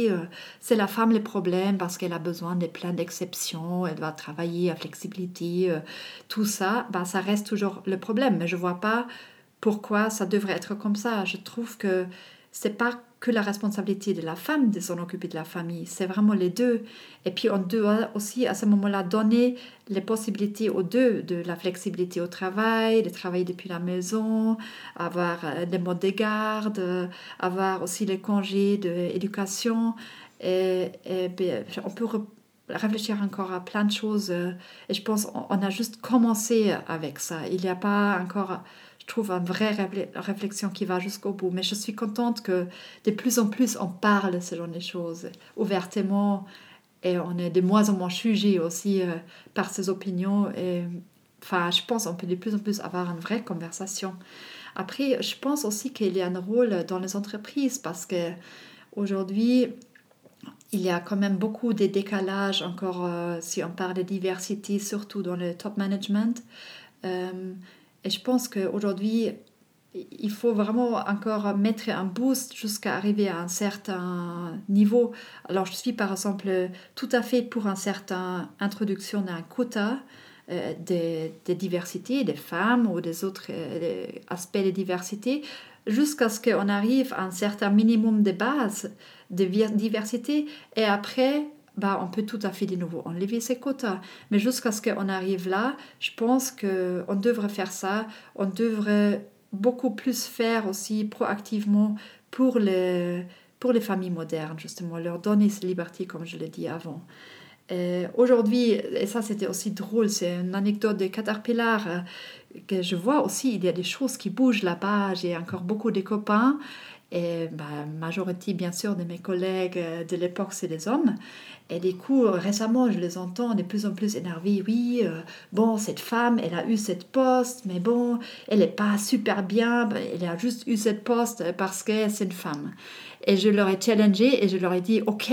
c'est la femme le problème parce qu'elle a besoin de plein d'exceptions, elle doit travailler à flexibilité, tout ça, bah, ça reste toujours le problème. Mais je vois pas pourquoi ça devrait être comme ça. Je trouve que c'est pas que la responsabilité de la femme de s'en occuper de la famille, c'est vraiment les deux. Et puis on doit aussi à ce moment-là donner les possibilités aux deux de la flexibilité au travail, de travailler depuis la maison, avoir euh, des modes de garde, avoir aussi les congés d'éducation. Et, ben, on peut réfléchir encore à plein de choses. Euh, et je pense qu'on a juste commencé avec ça. Il n'y a pas encore je trouve, une vraie réflexion qui va jusqu'au bout. Mais je suis contente que de plus en plus on parle ce genre de choses ouvertement et on est de moins en moins jugé aussi euh, par ses opinions. Enfin, je pense qu'on peut de plus en plus avoir une vraie conversation. Après, je pense aussi qu'il y a un rôle dans les entreprises parce que aujourd'hui, il y a quand même beaucoup de décalages encore euh, si on parle de diversité, surtout dans le top management. Euh, et je pense qu'aujourd'hui, il faut vraiment encore mettre un boost jusqu'à arriver à un certain niveau. Alors, je suis par exemple tout à fait pour une certaine introduction d'un quota euh, de, diversité des femmes ou des autres euh, aspects de diversité jusqu'à ce qu'on arrive à un certain minimum de base de diversité et après bah, on peut tout à fait de nouveau enlever ces quotas. Mais jusqu'à ce qu'on arrive là, je pense qu'on devrait faire ça. On devrait beaucoup plus faire aussi proactivement pour les, pour les familles modernes, justement, leur donner cette liberté, comme je l'ai dit avant. Aujourd'hui, et ça c'était aussi drôle, c'est une anecdote de Caterpillar euh, que je vois aussi, il y a des choses qui bougent là-bas. J'ai encore beaucoup de copains et bah, majorité bien sûr de mes collègues euh, de l'époque c'est des hommes. Et du coup, récemment, je les entends de plus en plus énervés. Oui, euh, bon, cette femme, elle a eu cette poste, mais bon, elle n'est pas super bien. Elle a juste eu cette poste parce que c'est une femme. Et je leur ai challengé et je leur ai dit, OK,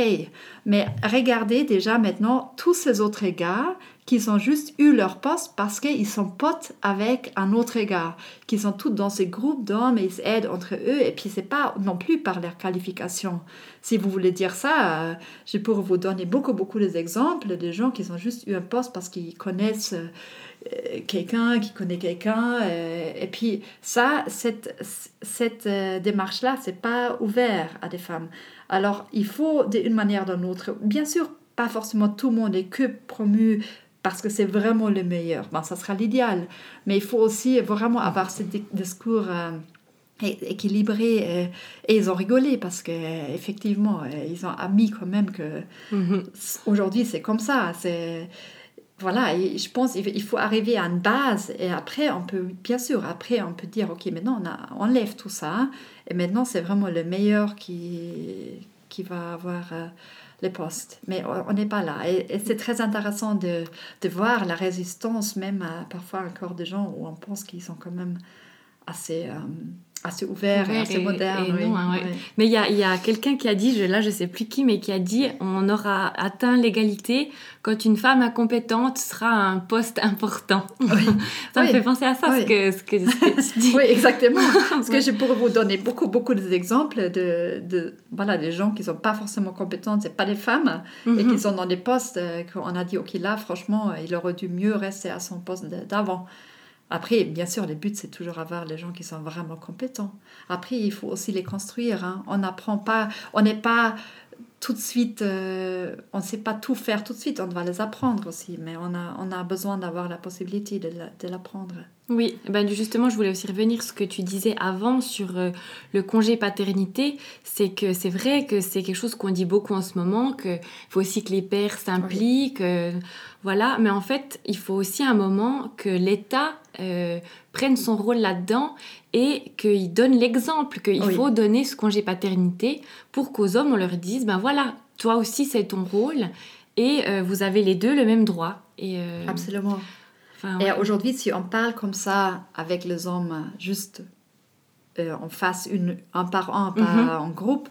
mais regardez déjà maintenant tous ces autres gars qui ont juste eu leur poste parce qu'ils sont potes avec un autre gars, qui sont tous dans ces groupes d'hommes et ils s'aident entre eux. Et puis, c'est pas non plus par leur qualification. Si vous voulez dire ça, euh, je pourrais vous donner beaucoup, beaucoup d'exemples de gens qui ont juste eu un poste parce qu'ils connaissent euh, quelqu'un qui connaît quelqu'un. Euh, et puis ça, cette, cette démarche-là, c'est pas ouvert à des femmes. Alors il faut d'une manière ou d'une autre, bien sûr, pas forcément tout le monde est que promu parce que c'est vraiment le meilleur. Bon, ça sera l'idéal. Mais il faut aussi vraiment avoir ce discours équilibré et, ils ont rigolé parce que effectivement ils ont admis quand même que mhm. aujourd'hui c'est comme ça c'est voilà je pense il faut arriver à une base et après on peut bien sûr après on peut dire ok maintenant on, a, enlève tout ça et maintenant c'est vraiment le meilleur qui qui va avoir euh, les postes. Mais on n'est pas là. Et, c'est très intéressant de, de, voir la résistance, même à, parfois encore de gens où on pense qu'ils sont quand même assez... Euh, assez ouvert, et assez moderne. Hein, mais il y a, y a quelqu'un qui a dit, je, là je sais plus qui, mais qui a dit on aura atteint l'égalité quand une femme incompétente sera à un poste important. ça me fait penser à ça, ce que, ce que, ce Oui, exactement. Parce que je pourrais vous donner beaucoup, beaucoup d'exemples de, de, voilà, des gens qui sont pas forcément compétentes, c'est pas des femmes, et qui mhm. sont dans des postes euh, qu'on a dit, ok, là, franchement, il aurait dû mieux rester à son poste d'avant. Après, bien sûr, le but, c'est toujours avoir les gens qui sont vraiment compétents. Après, il faut aussi les construire. Hein. On n'apprend pas, on n'est pas tout de suite, euh, on ne sait pas tout faire tout de suite, on doit les apprendre aussi, mais on a besoin d'avoir la possibilité de l'apprendre. Oui, ben justement, je voulais aussi revenir sur ce que tu disais avant sur euh, le congé paternité. C'est que c'est vrai que c'est quelque chose qu'on dit beaucoup en ce moment, qu'il faut aussi que les pères s'impliquent, euh, voilà. Mais en fait, il faut aussi un moment que l'État euh, prenne son rôle là-dedans et qu'il donne l'exemple, qu'il faut donner ce congé paternité pour qu'aux hommes, on leur dise, ben voilà, toi aussi, c'est ton rôle et vous avez les deux le même droit. Et, Absolument et aujourd'hui, si on parle comme ça avec les hommes, juste euh, en face, une, un par un, pas mhm. en groupe,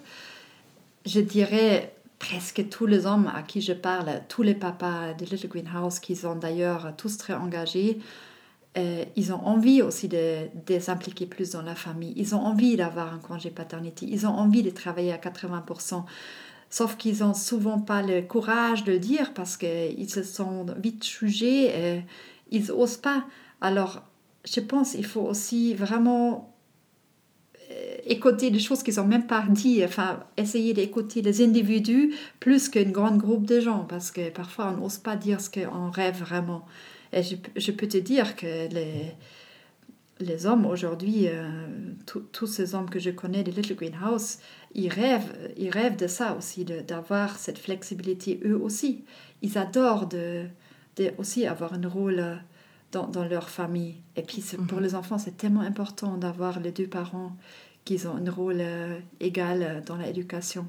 je dirais presque tous les hommes à qui je parle, tous les papas de Little Greenhouse, qui sont d'ailleurs tous très engagés, euh, ils ont envie aussi de, de s'impliquer plus dans la famille. Ils ont envie d'avoir un congé paternité. Ils ont envie de travailler à 80%. Sauf qu'ils n'ont souvent pas le courage de le dire parce qu'ils se sont vite jugés. Et, ils n'osent pas. Alors, je pense qu'il faut aussi vraiment euh, écouter des choses qu'ils n'ont même pas dit, enfin, essayer d'écouter les individus plus qu'un grand groupe de gens, parce que parfois on n'ose pas dire ce qu'on rêve vraiment. Et je, peux te dire que les, les hommes aujourd'hui, euh, tous ces hommes que je connais de Little Greenhouse, ils rêvent, ils rêvent de ça aussi, d'avoir cette flexibilité eux aussi. Ils adorent de, aussi avoir un rôle euh, dans, dans leur famille. Et puis pour mhm. les enfants, c'est tellement important d'avoir les deux parents qui ont un rôle euh, égal euh, dans l'éducation.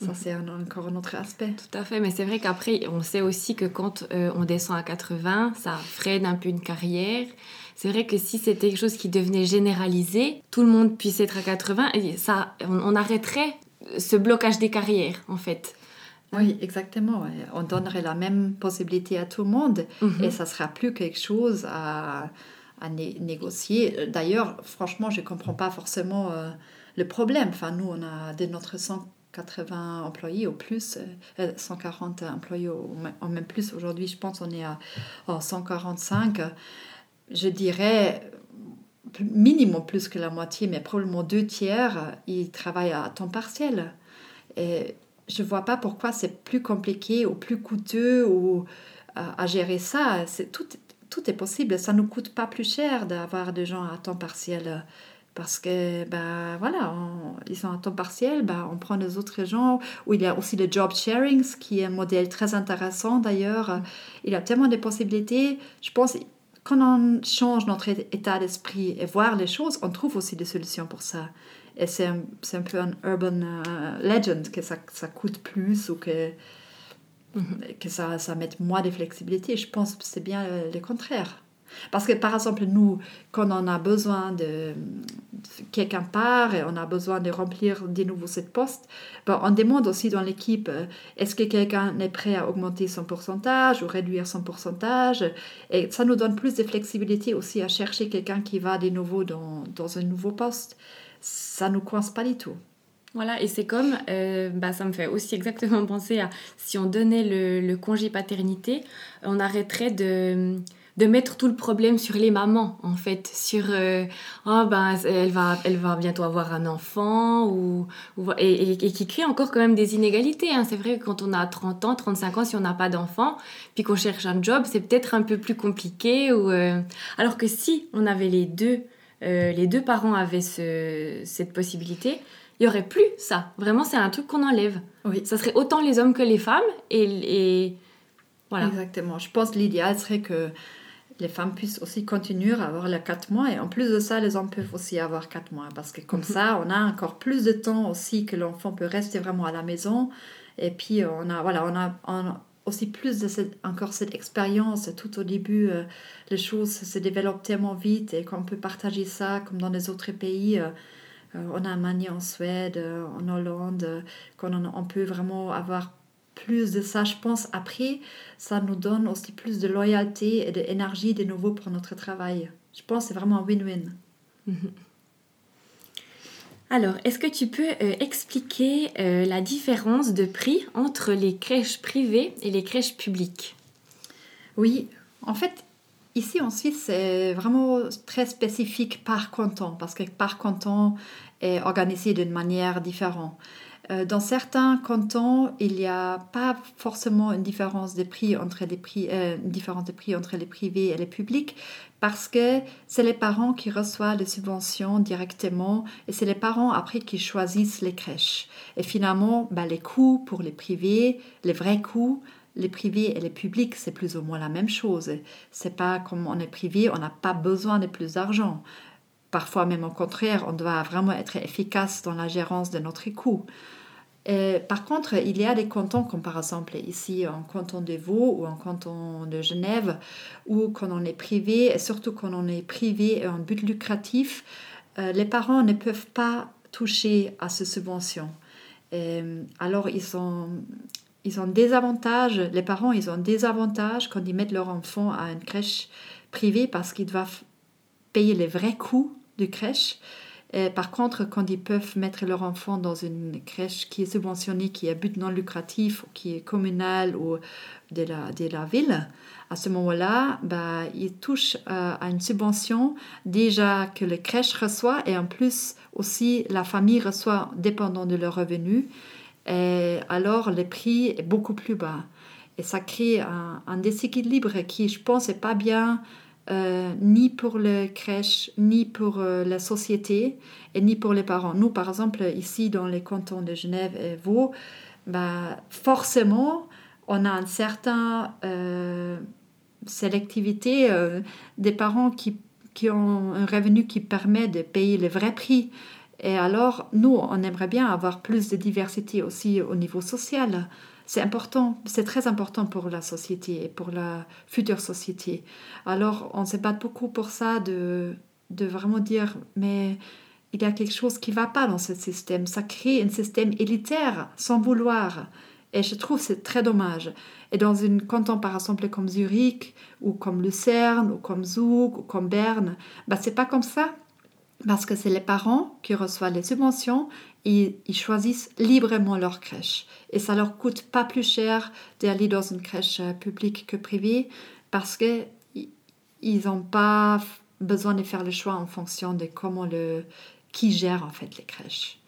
Ça, mhm. c'est encore un autre aspect. Tout à fait, mais c'est vrai qu'après, on sait aussi que quand on descend à 80, ça freine un peu une carrière. C'est vrai que si c'était quelque chose qui devenait généralisé, tout le monde puisse être à 80, ça, on arrêterait ce blocage des carrières, en fait. Oui, exactement. On donnerait la même possibilité à tout le monde mhm. et ça sera plus quelque chose à, à négocier. D'ailleurs, franchement, je ne comprends pas forcément euh, le problème. Enfin, nous, on a de notre 180 employés au plus, 140 euh, employés au, même plus. Aujourd'hui, je pense on est à 145. Je dirais minimum plus que la moitié, mais probablement deux tiers, ils travaillent à temps partiel. Et je vois pas pourquoi c'est plus compliqué ou plus coûteux ou à, gérer ça. C'est tout, tout est possible. Ça nous coûte pas plus cher d'avoir des gens à temps partiel parce que ben voilà, ils sont à temps partiel, ben, on prend les autres gens. Ou il y a aussi le job sharing, qui est un modèle très intéressant d'ailleurs. Il y a tellement de possibilités. Je pense quand on change notre état d'esprit et voir les choses, on trouve aussi des solutions pour ça. Et c'est un, un, peu un urban euh, legend que ça, ça, coûte plus ou que, mhm. que ça, ça met moins de flexibilité. Je pense que c'est bien le, contraire. Parce que par exemple, nous, quand on a besoin de, quelqu'un part et on a besoin de remplir de nouveau cette poste, ben, on demande aussi dans l'équipe, euh, est-ce que quelqu'un est prêt à augmenter son pourcentage ou réduire son pourcentage? Et ça nous donne plus de flexibilité aussi à chercher quelqu'un qui va de nouveau dans, dans un nouveau poste ça nous coince pas du tout. Voilà, et c'est comme, euh, bah, ça me fait aussi exactement penser à si on donnait le, congé paternité, on arrêterait de, de, mettre tout le problème sur les mamans, en fait, sur euh, oh, ben, elle, va, elle va bientôt avoir un enfant, ou, et, et, qui crée encore quand même des inégalités. Hein. C'est vrai que quand on a 30 ans, 35 ans, si on n'a pas d'enfant, puis qu'on cherche un job, c'est peut-être un peu plus compliqué. Ou, euh, Alors que si on avait les deux, euh, les deux parents avaient cette possibilité, il y aurait plus ça. Vraiment, c'est un truc qu'on enlève. Oui. Ça serait autant les hommes que les femmes. Et, voilà. Exactement. Je pense que l'idéal serait que les femmes puissent aussi continuer à avoir les quatre mois. Et en plus de ça, les hommes peuvent aussi avoir quatre mois. Parce que comme ça, on a encore plus de temps aussi que l'enfant peut rester vraiment à la maison. Et puis, on a, voilà, on a, on, aussi plus de cette, encore cette expérience. Tout au début, euh, les choses se développent tellement vite et qu'on peut partager ça comme dans les autres pays. Euh, euh, on a manière en Suède, en Hollande, qu'on on, peut vraiment avoir plus de ça. Je pense après, ça nous donne aussi plus de loyauté et d'énergie de nouveau pour notre travail. Je pense que c'est vraiment un win-win. Alors, est-ce que tu peux euh, expliquer euh, la différence de prix entre les crèches privées et les crèches publiques? Oui, en fait, ici en Suisse, c'est vraiment très spécifique par canton, parce que par canton est organisé d'une manière différente. Euh, dans certains cantons, il n'y a pas forcément une différence de prix entre les prix, euh, une différence de prix entre les privés et les publics, parce que c'est les parents qui reçoivent les subventions directement et c'est les parents après qui choisissent les crèches. Et finalement, bah, les coûts pour les privés, les vrais coûts, les privés et les publics, c'est plus ou moins la même chose. C'est pas comme on est privé, on n'a pas besoin de plus d'argent. Parfois même au contraire, on doit vraiment être efficace dans la gérance de notre coût. Euh, par contre, il y a des cantons, comme par exemple ici en canton de Vaud ou en canton de Genève, où quand on est privé, et surtout quand on est privé et en but lucratif, euh, les parents ne peuvent pas toucher à ces subventions. Euh, alors, ils ont, ils ont des avantages, les parents, ils ont des avantages quand ils mettent leur enfant à une crèche privée parce qu'ils doivent payer les vrais coûts de crèche par contre, quand ils peuvent mettre leur enfant dans une crèche qui est subventionnée, qui est but non lucratif, qui est communale ou de la, ville, à ce moment-là, bah, ils touchent euh, à une subvention déjà que la crèche reçoit et en plus aussi la famille reçoit dépendant de leurs revenus. Alors, le prix est beaucoup plus bas. Et ça crée un, un déséquilibre qui, je pense, n'est pas bien euh, ni pour les crèches, ni pour euh, la société, et ni pour les parents. Nous, par exemple, ici dans les cantons de Genève et Vaud, bah, forcément, on a une certaine euh, sélectivité des parents qui, qui ont un revenu qui permet de payer le vrai prix. Et alors, nous, on aimerait bien avoir plus de diversité aussi au niveau social c'est important, c'est très important pour la société et pour la future société. Alors, on se bat beaucoup pour ça, de, de vraiment dire, mais il y a quelque chose qui ne va pas dans ce système. Ça crée un système élitaire sans vouloir. Et je trouve c'est très dommage. Et dans un canton, par exemple, comme Zurich, ou comme Lucerne, ou comme Zug, ou comme Berne, bah, c'est pas comme ça. Parce que c'est les parents qui reçoivent les subventions ils choisissent librement leur crèche. Et ça leur coûte pas plus cher d'aller dans une crèche euh, publique que privée parce qu'ils n'ont pas besoin de faire le choix en fonction de comment le, qui gère en fait les crèches.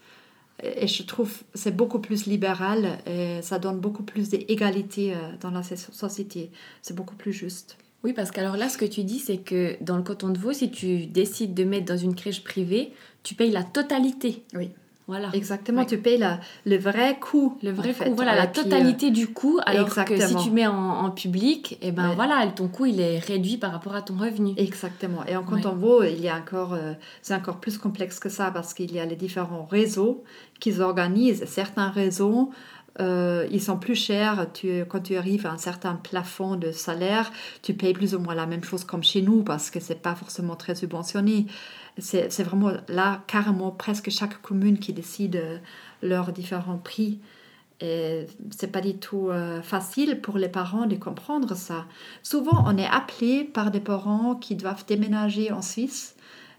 Et je trouve c'est beaucoup plus libéral et ça donne beaucoup plus d'égalité euh, dans la société. C'est beaucoup plus juste. Oui, parce qu'alors là, ce que tu dis, c'est que dans le canton de Vaud, si tu décides de mettre dans une crèche privée, tu payes la totalité. Oui. Voilà. Exactement, tu payes la, le vrai coût. Le vrai coût, voilà, la totalité du coût. Alors que si tu mets en, public, et eh ben voilà, ton coût il est réduit par rapport à ton revenu. Exactement. Et en canton de Vaud, il y a encore, euh, c'est encore plus complexe que ça parce qu'il y a les différents réseaux qu'ils organisent. Certains réseaux euh, ils sont plus chers. Tu, quand tu arrives à un certain plafond de salaire, tu payes plus ou moins la même chose comme chez nous parce que c'est pas forcément très subventionné. C'est vraiment là, carrément, presque chaque commune qui décide euh, leurs différents prix. Et c'est pas du tout euh, facile pour les parents de comprendre ça. Souvent, on est appelé par des parents qui doivent déménager en Suisse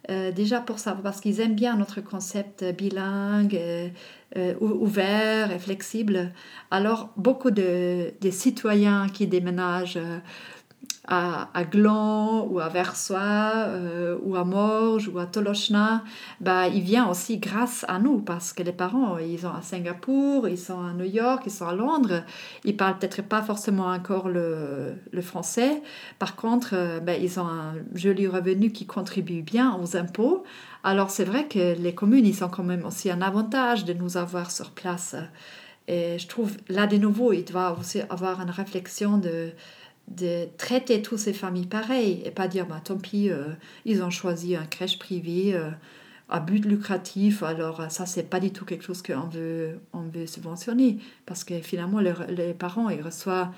euh, déjà pour ça, parce qu'ils aiment bien notre concept bilingue, ouvert et flexible. Alors, beaucoup de, de citoyens qui déménagent à, à, Gland ou à Versoix euh, ou à Morges ou à Tolochna, bah, il vient aussi grâce à nous parce que les parents, ils sont à Singapour, ils sont à New York, ils sont à Londres, ils parlent peut-être pas forcément encore le, le français. Par contre, euh, bah, ils ont un joli revenu qui contribue bien aux impôts. Alors c'est vrai que les communes, ils ont quand même aussi un avantage de nous avoir sur place. Et je trouve, là de nouveau, il doit aussi avoir une réflexion de de traiter toutes ces familles pareilles et pas dire bah, tant pis, euh, ils ont choisi un crèche privé euh, à but lucratif, alors euh, ça, c'est pas du tout quelque chose qu'on veut, on veut subventionner parce que finalement, les, parents, ils reçoivent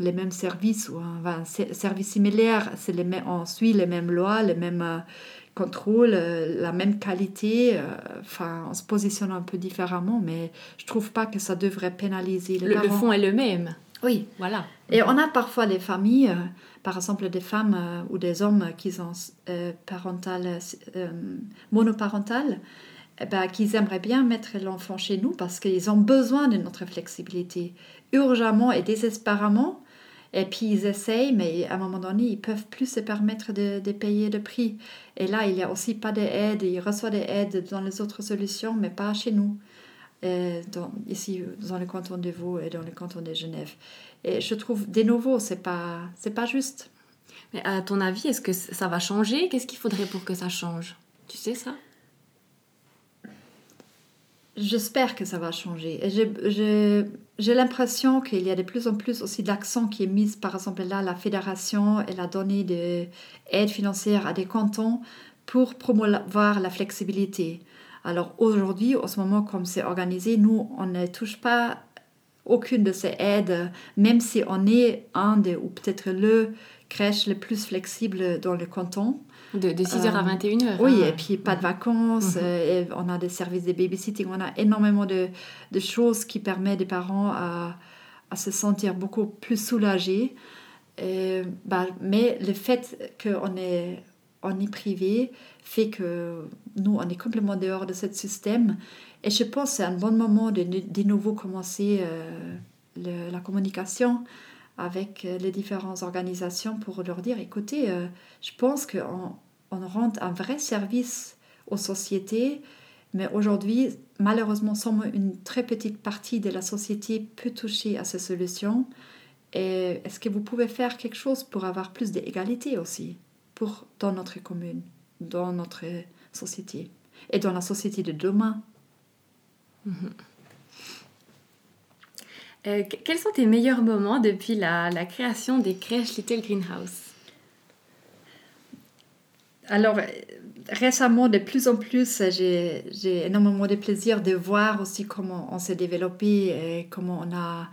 les mêmes services ou un, service similaire, c'est les mêmes, on suit les mêmes lois, les mêmes contrôles, la même qualité, enfin, on se positionne un peu différemment, mais je trouve pas que ça devrait pénaliser les le, parents. Le fond est le même. Oui. Voilà. Et on a parfois des familles, euh, par exemple des femmes euh, ou des hommes qui sont euh, parentales, monoparentales, eh ben, qui aimeraient bien mettre l'enfant chez nous parce qu'ils ont besoin de notre flexibilité, urgemment et désespérément. Et puis ils essayent, mais à un moment donné, ils peuvent plus se permettre de, de payer le prix. Et là, il n'y a aussi pas d'aide. Ils reçoivent des aides dans les autres solutions, mais pas chez nous. Dans, ici, dans le canton de Vaud et dans le canton de Genève. Et je trouve, de nouveau, c'est pas, c'est pas juste. Mais à ton avis, est-ce que ça va changer? Qu'est-ce qu'il faudrait pour que ça change? Tu sais ça? J'espère que ça va changer. J'ai l'impression qu'il y a de plus en plus aussi d'accent qui est mis, par exemple là, la fédération, elle a donné des aides financières à des cantons pour promouvoir la flexibilité. Alors aujourd'hui, en ce moment, comme c'est organisé, nous, on ne touche pas aucune de ces aides, même si on est un des, ou peut-être le crèche le plus flexible dans le canton. De, 6h à 21h. Euh, oui, ah. et puis pas de vacances, mhm. euh, et on a des services de babysitting, on a énormément de, de choses qui permettent des parents à, à, se sentir beaucoup plus soulagés. Et, bah, mais le fait qu'on est, on est privé fait que nous, on est complètement dehors de ce système. Et je pense que c'est un bon moment de de nouveau commencer euh, la communication avec les différentes organisations pour leur dire, écoutez, je pense qu'on on rend un vrai service aux sociétés, mais aujourd'hui, malheureusement, seulement une très petite partie de la société peut toucher à ces solutions. Et est-ce que vous pouvez faire quelque chose pour avoir plus d'égalité aussi? Pour, dans notre commune, dans notre société et dans la société de demain. Euh, quels sont tes meilleurs moments depuis la, la création des crèches Little Greenhouse? Alors, récemment, de plus en plus, j'ai énormément de plaisir de voir aussi comment on s'est développé et comment on a,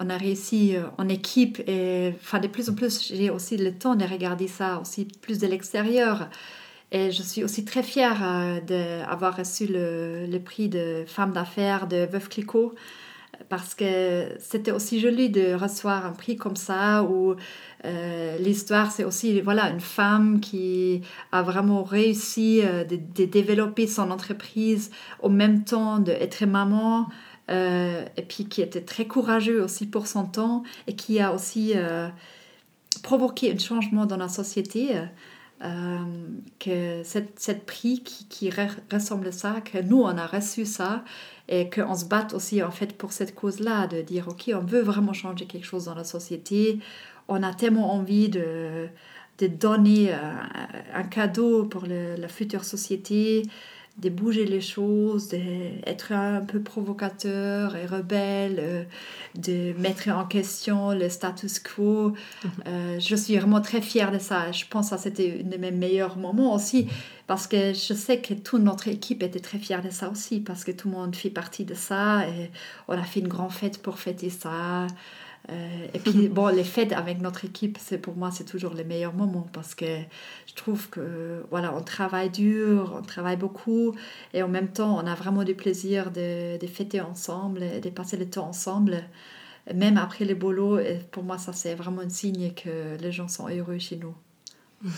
on a réussi euh, en équipe. Et enfin, de plus en plus, j'ai aussi le temps de regarder ça aussi plus de l'extérieur. Et je suis aussi très fière euh, d'avoir reçu le, le, prix de femme d'affaires de Veuve Clicquot parce que c'était aussi joli de recevoir un prix comme ça où euh, l'histoire c'est aussi voilà une femme qui a vraiment réussi de, développer son entreprise au même temps d'être maman euh, et puis qui était très courageux aussi pour son temps et qui a aussi provoqué un changement dans la société que cette, cette prix qui, ressemble à ça, que nous on a reçu ça et qu'on se batte aussi en fait pour cette cause-là, de dire ok, on veut vraiment changer quelque chose dans la société, on a tellement envie de, de donner euh, un, cadeau pour la future société, de bouger les choses, d'être un peu provocateur et rebelle, euh, de mettre en question le status quo. Mhm. Euh, je suis vraiment très fière de ça. Je pense que c'était un de mes meilleurs moments aussi, parce que je sais que toute notre équipe était très fière de ça aussi, parce que tout le monde fait partie de ça, et on a fait une grande fête pour fêter ça. Euh, et puis, bon, les fêtes avec notre équipe, c'est pour moi, c'est toujours les meilleurs moments parce que je trouve que, voilà, on travaille dur, on travaille beaucoup et en même temps, on a vraiment du plaisir de, de fêter ensemble, de passer le temps ensemble, même après les boulots. Et pour moi, ça, c'est vraiment un signe que les gens sont heureux chez nous.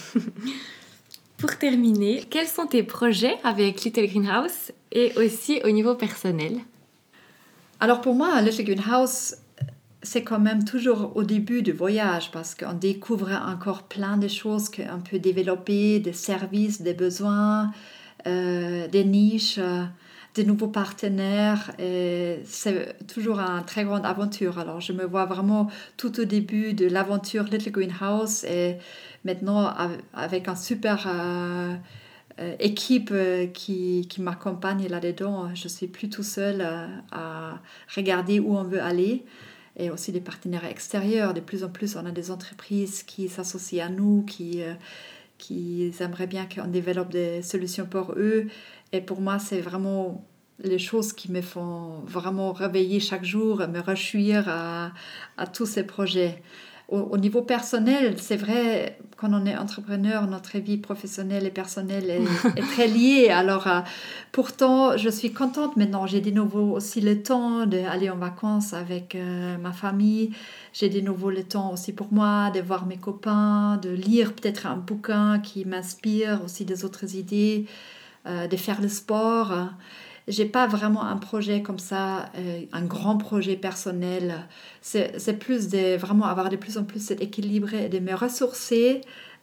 Pour terminer, quels sont tes projets avec Little Greenhouse et aussi au niveau personnel? Alors pour moi, Little Greenhouse, c'est quand même toujours au début du voyage parce qu'on découvre encore plein de choses qu'on peut développer, des services, des besoins, euh, des niches, euh, des nouveaux partenaires. C'est toujours une très grande aventure. Alors je me vois vraiment tout au début de l'aventure Little Greenhouse et maintenant avec un super... Euh, équipe qui, qui m'accompagne là-dedans. Je suis plus tout seul à regarder où on veut aller et aussi des partenaires extérieurs. De plus en plus, on a des entreprises qui s'associent à nous, qui, euh, qui aimeraient bien qu'on développe des solutions pour eux. Et pour moi, c'est vraiment les choses qui me font vraiment réveiller chaque jour, me réjouir à, à tous ces projets au, niveau personnel, c'est vrai, quand on est entrepreneur, notre vie professionnelle et personnelle est, très liée. Alors, euh, pourtant, je suis contente maintenant. J'ai de nouveau aussi le temps d'aller en vacances avec euh, ma famille. J'ai de nouveau le temps aussi pour moi de voir mes copains, de lire peut-être un bouquin qui m'inspire aussi des autres idées, euh, de faire le sport. J'ai pas vraiment un projet comme ça, euh, un grand projet personnel. C'est plus de vraiment avoir de plus en plus cet équilibre et de me ressourcer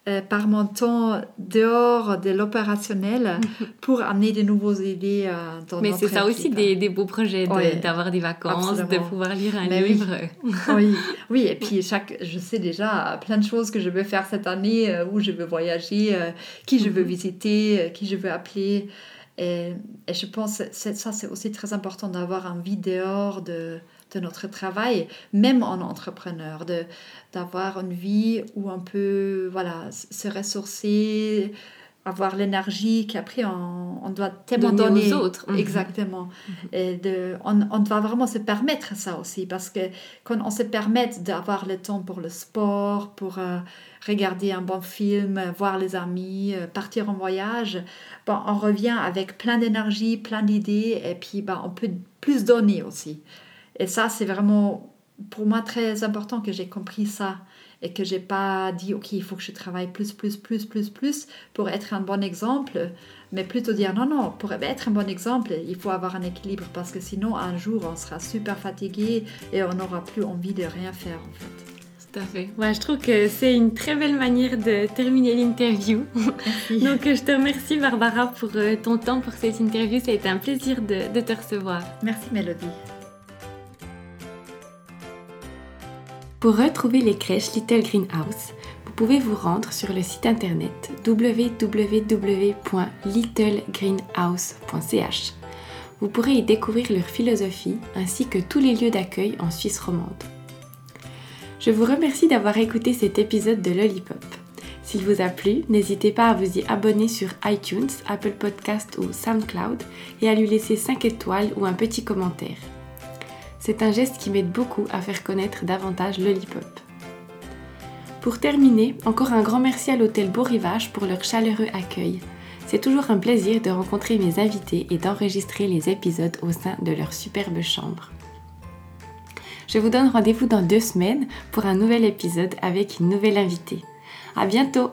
euh, par mon temps dehors de l'opérationnel pour amener de nouvelles idées euh, dans Mais c'est ça aussi des, des, beaux projets, d'avoir des vacances, de pouvoir lire un livre. Oui. oui. et puis chaque, je sais déjà plein de choses que je veux faire cette année, euh, où je veux voyager, qui je veux mhm. visiter, qui je veux appeler. Et, je pense que ça, c'est aussi très important d'avoir un vie dehors de de notre travail, même en entrepreneur, d'avoir une vie où on peut voilà, se ressourcer, avoir l'énergie qu'après on, on, doit tellement donner, aux autres. Exactement. Mhm. Et de, on, on, doit vraiment se permettre ça aussi parce que quand on se permet d'avoir le temps pour le sport, pour euh, regarder un bon film, voir les amis, euh, partir en voyage, bon, on revient avec plein d'énergie, plein d'idées et puis ben, on peut plus donner aussi. Et ça, c'est vraiment pour moi très important que j'ai compris ça et que j'ai pas dit ok il faut que je travaille plus plus plus plus plus pour être un bon exemple mais plutôt dire non non pour être un bon exemple il faut avoir un équilibre parce que sinon un jour on sera super fatigué et on n'aura plus envie de rien faire en fait tout à fait. Ouais, je trouve que c'est une très belle manière de terminer l'interview. Donc, je te remercie, Barbara, pour euh, ton temps pour cette interview. Ça a été un plaisir de, de te recevoir. Merci, Mélodie. Pour retrouver les crèches Little Greenhouse, vous pouvez vous rendre sur le site internet www.littlegreenhouse.ch. Vous pourrez y découvrir leur philosophie ainsi que tous les lieux d'accueil en Suisse romande. Je vous remercie d'avoir écouté cet épisode de Lollipop. S'il vous a plu, n'hésitez pas à vous y abonner sur iTunes, Apple Podcast ou SoundCloud et à lui laisser 5 étoiles ou un petit commentaire. C'est un geste qui m'aide beaucoup à faire connaître davantage le Lollipop. Pour terminer, encore un grand merci à l'hôtel Beau Rivage pour leur chaleureux accueil. C'est toujours un plaisir de rencontrer mes invités et d'enregistrer les épisodes au sein de leur superbe chambre. Je vous donne rendez-vous dans deux semaines pour un nouvel épisode avec une nouvelle invitée. À bientôt!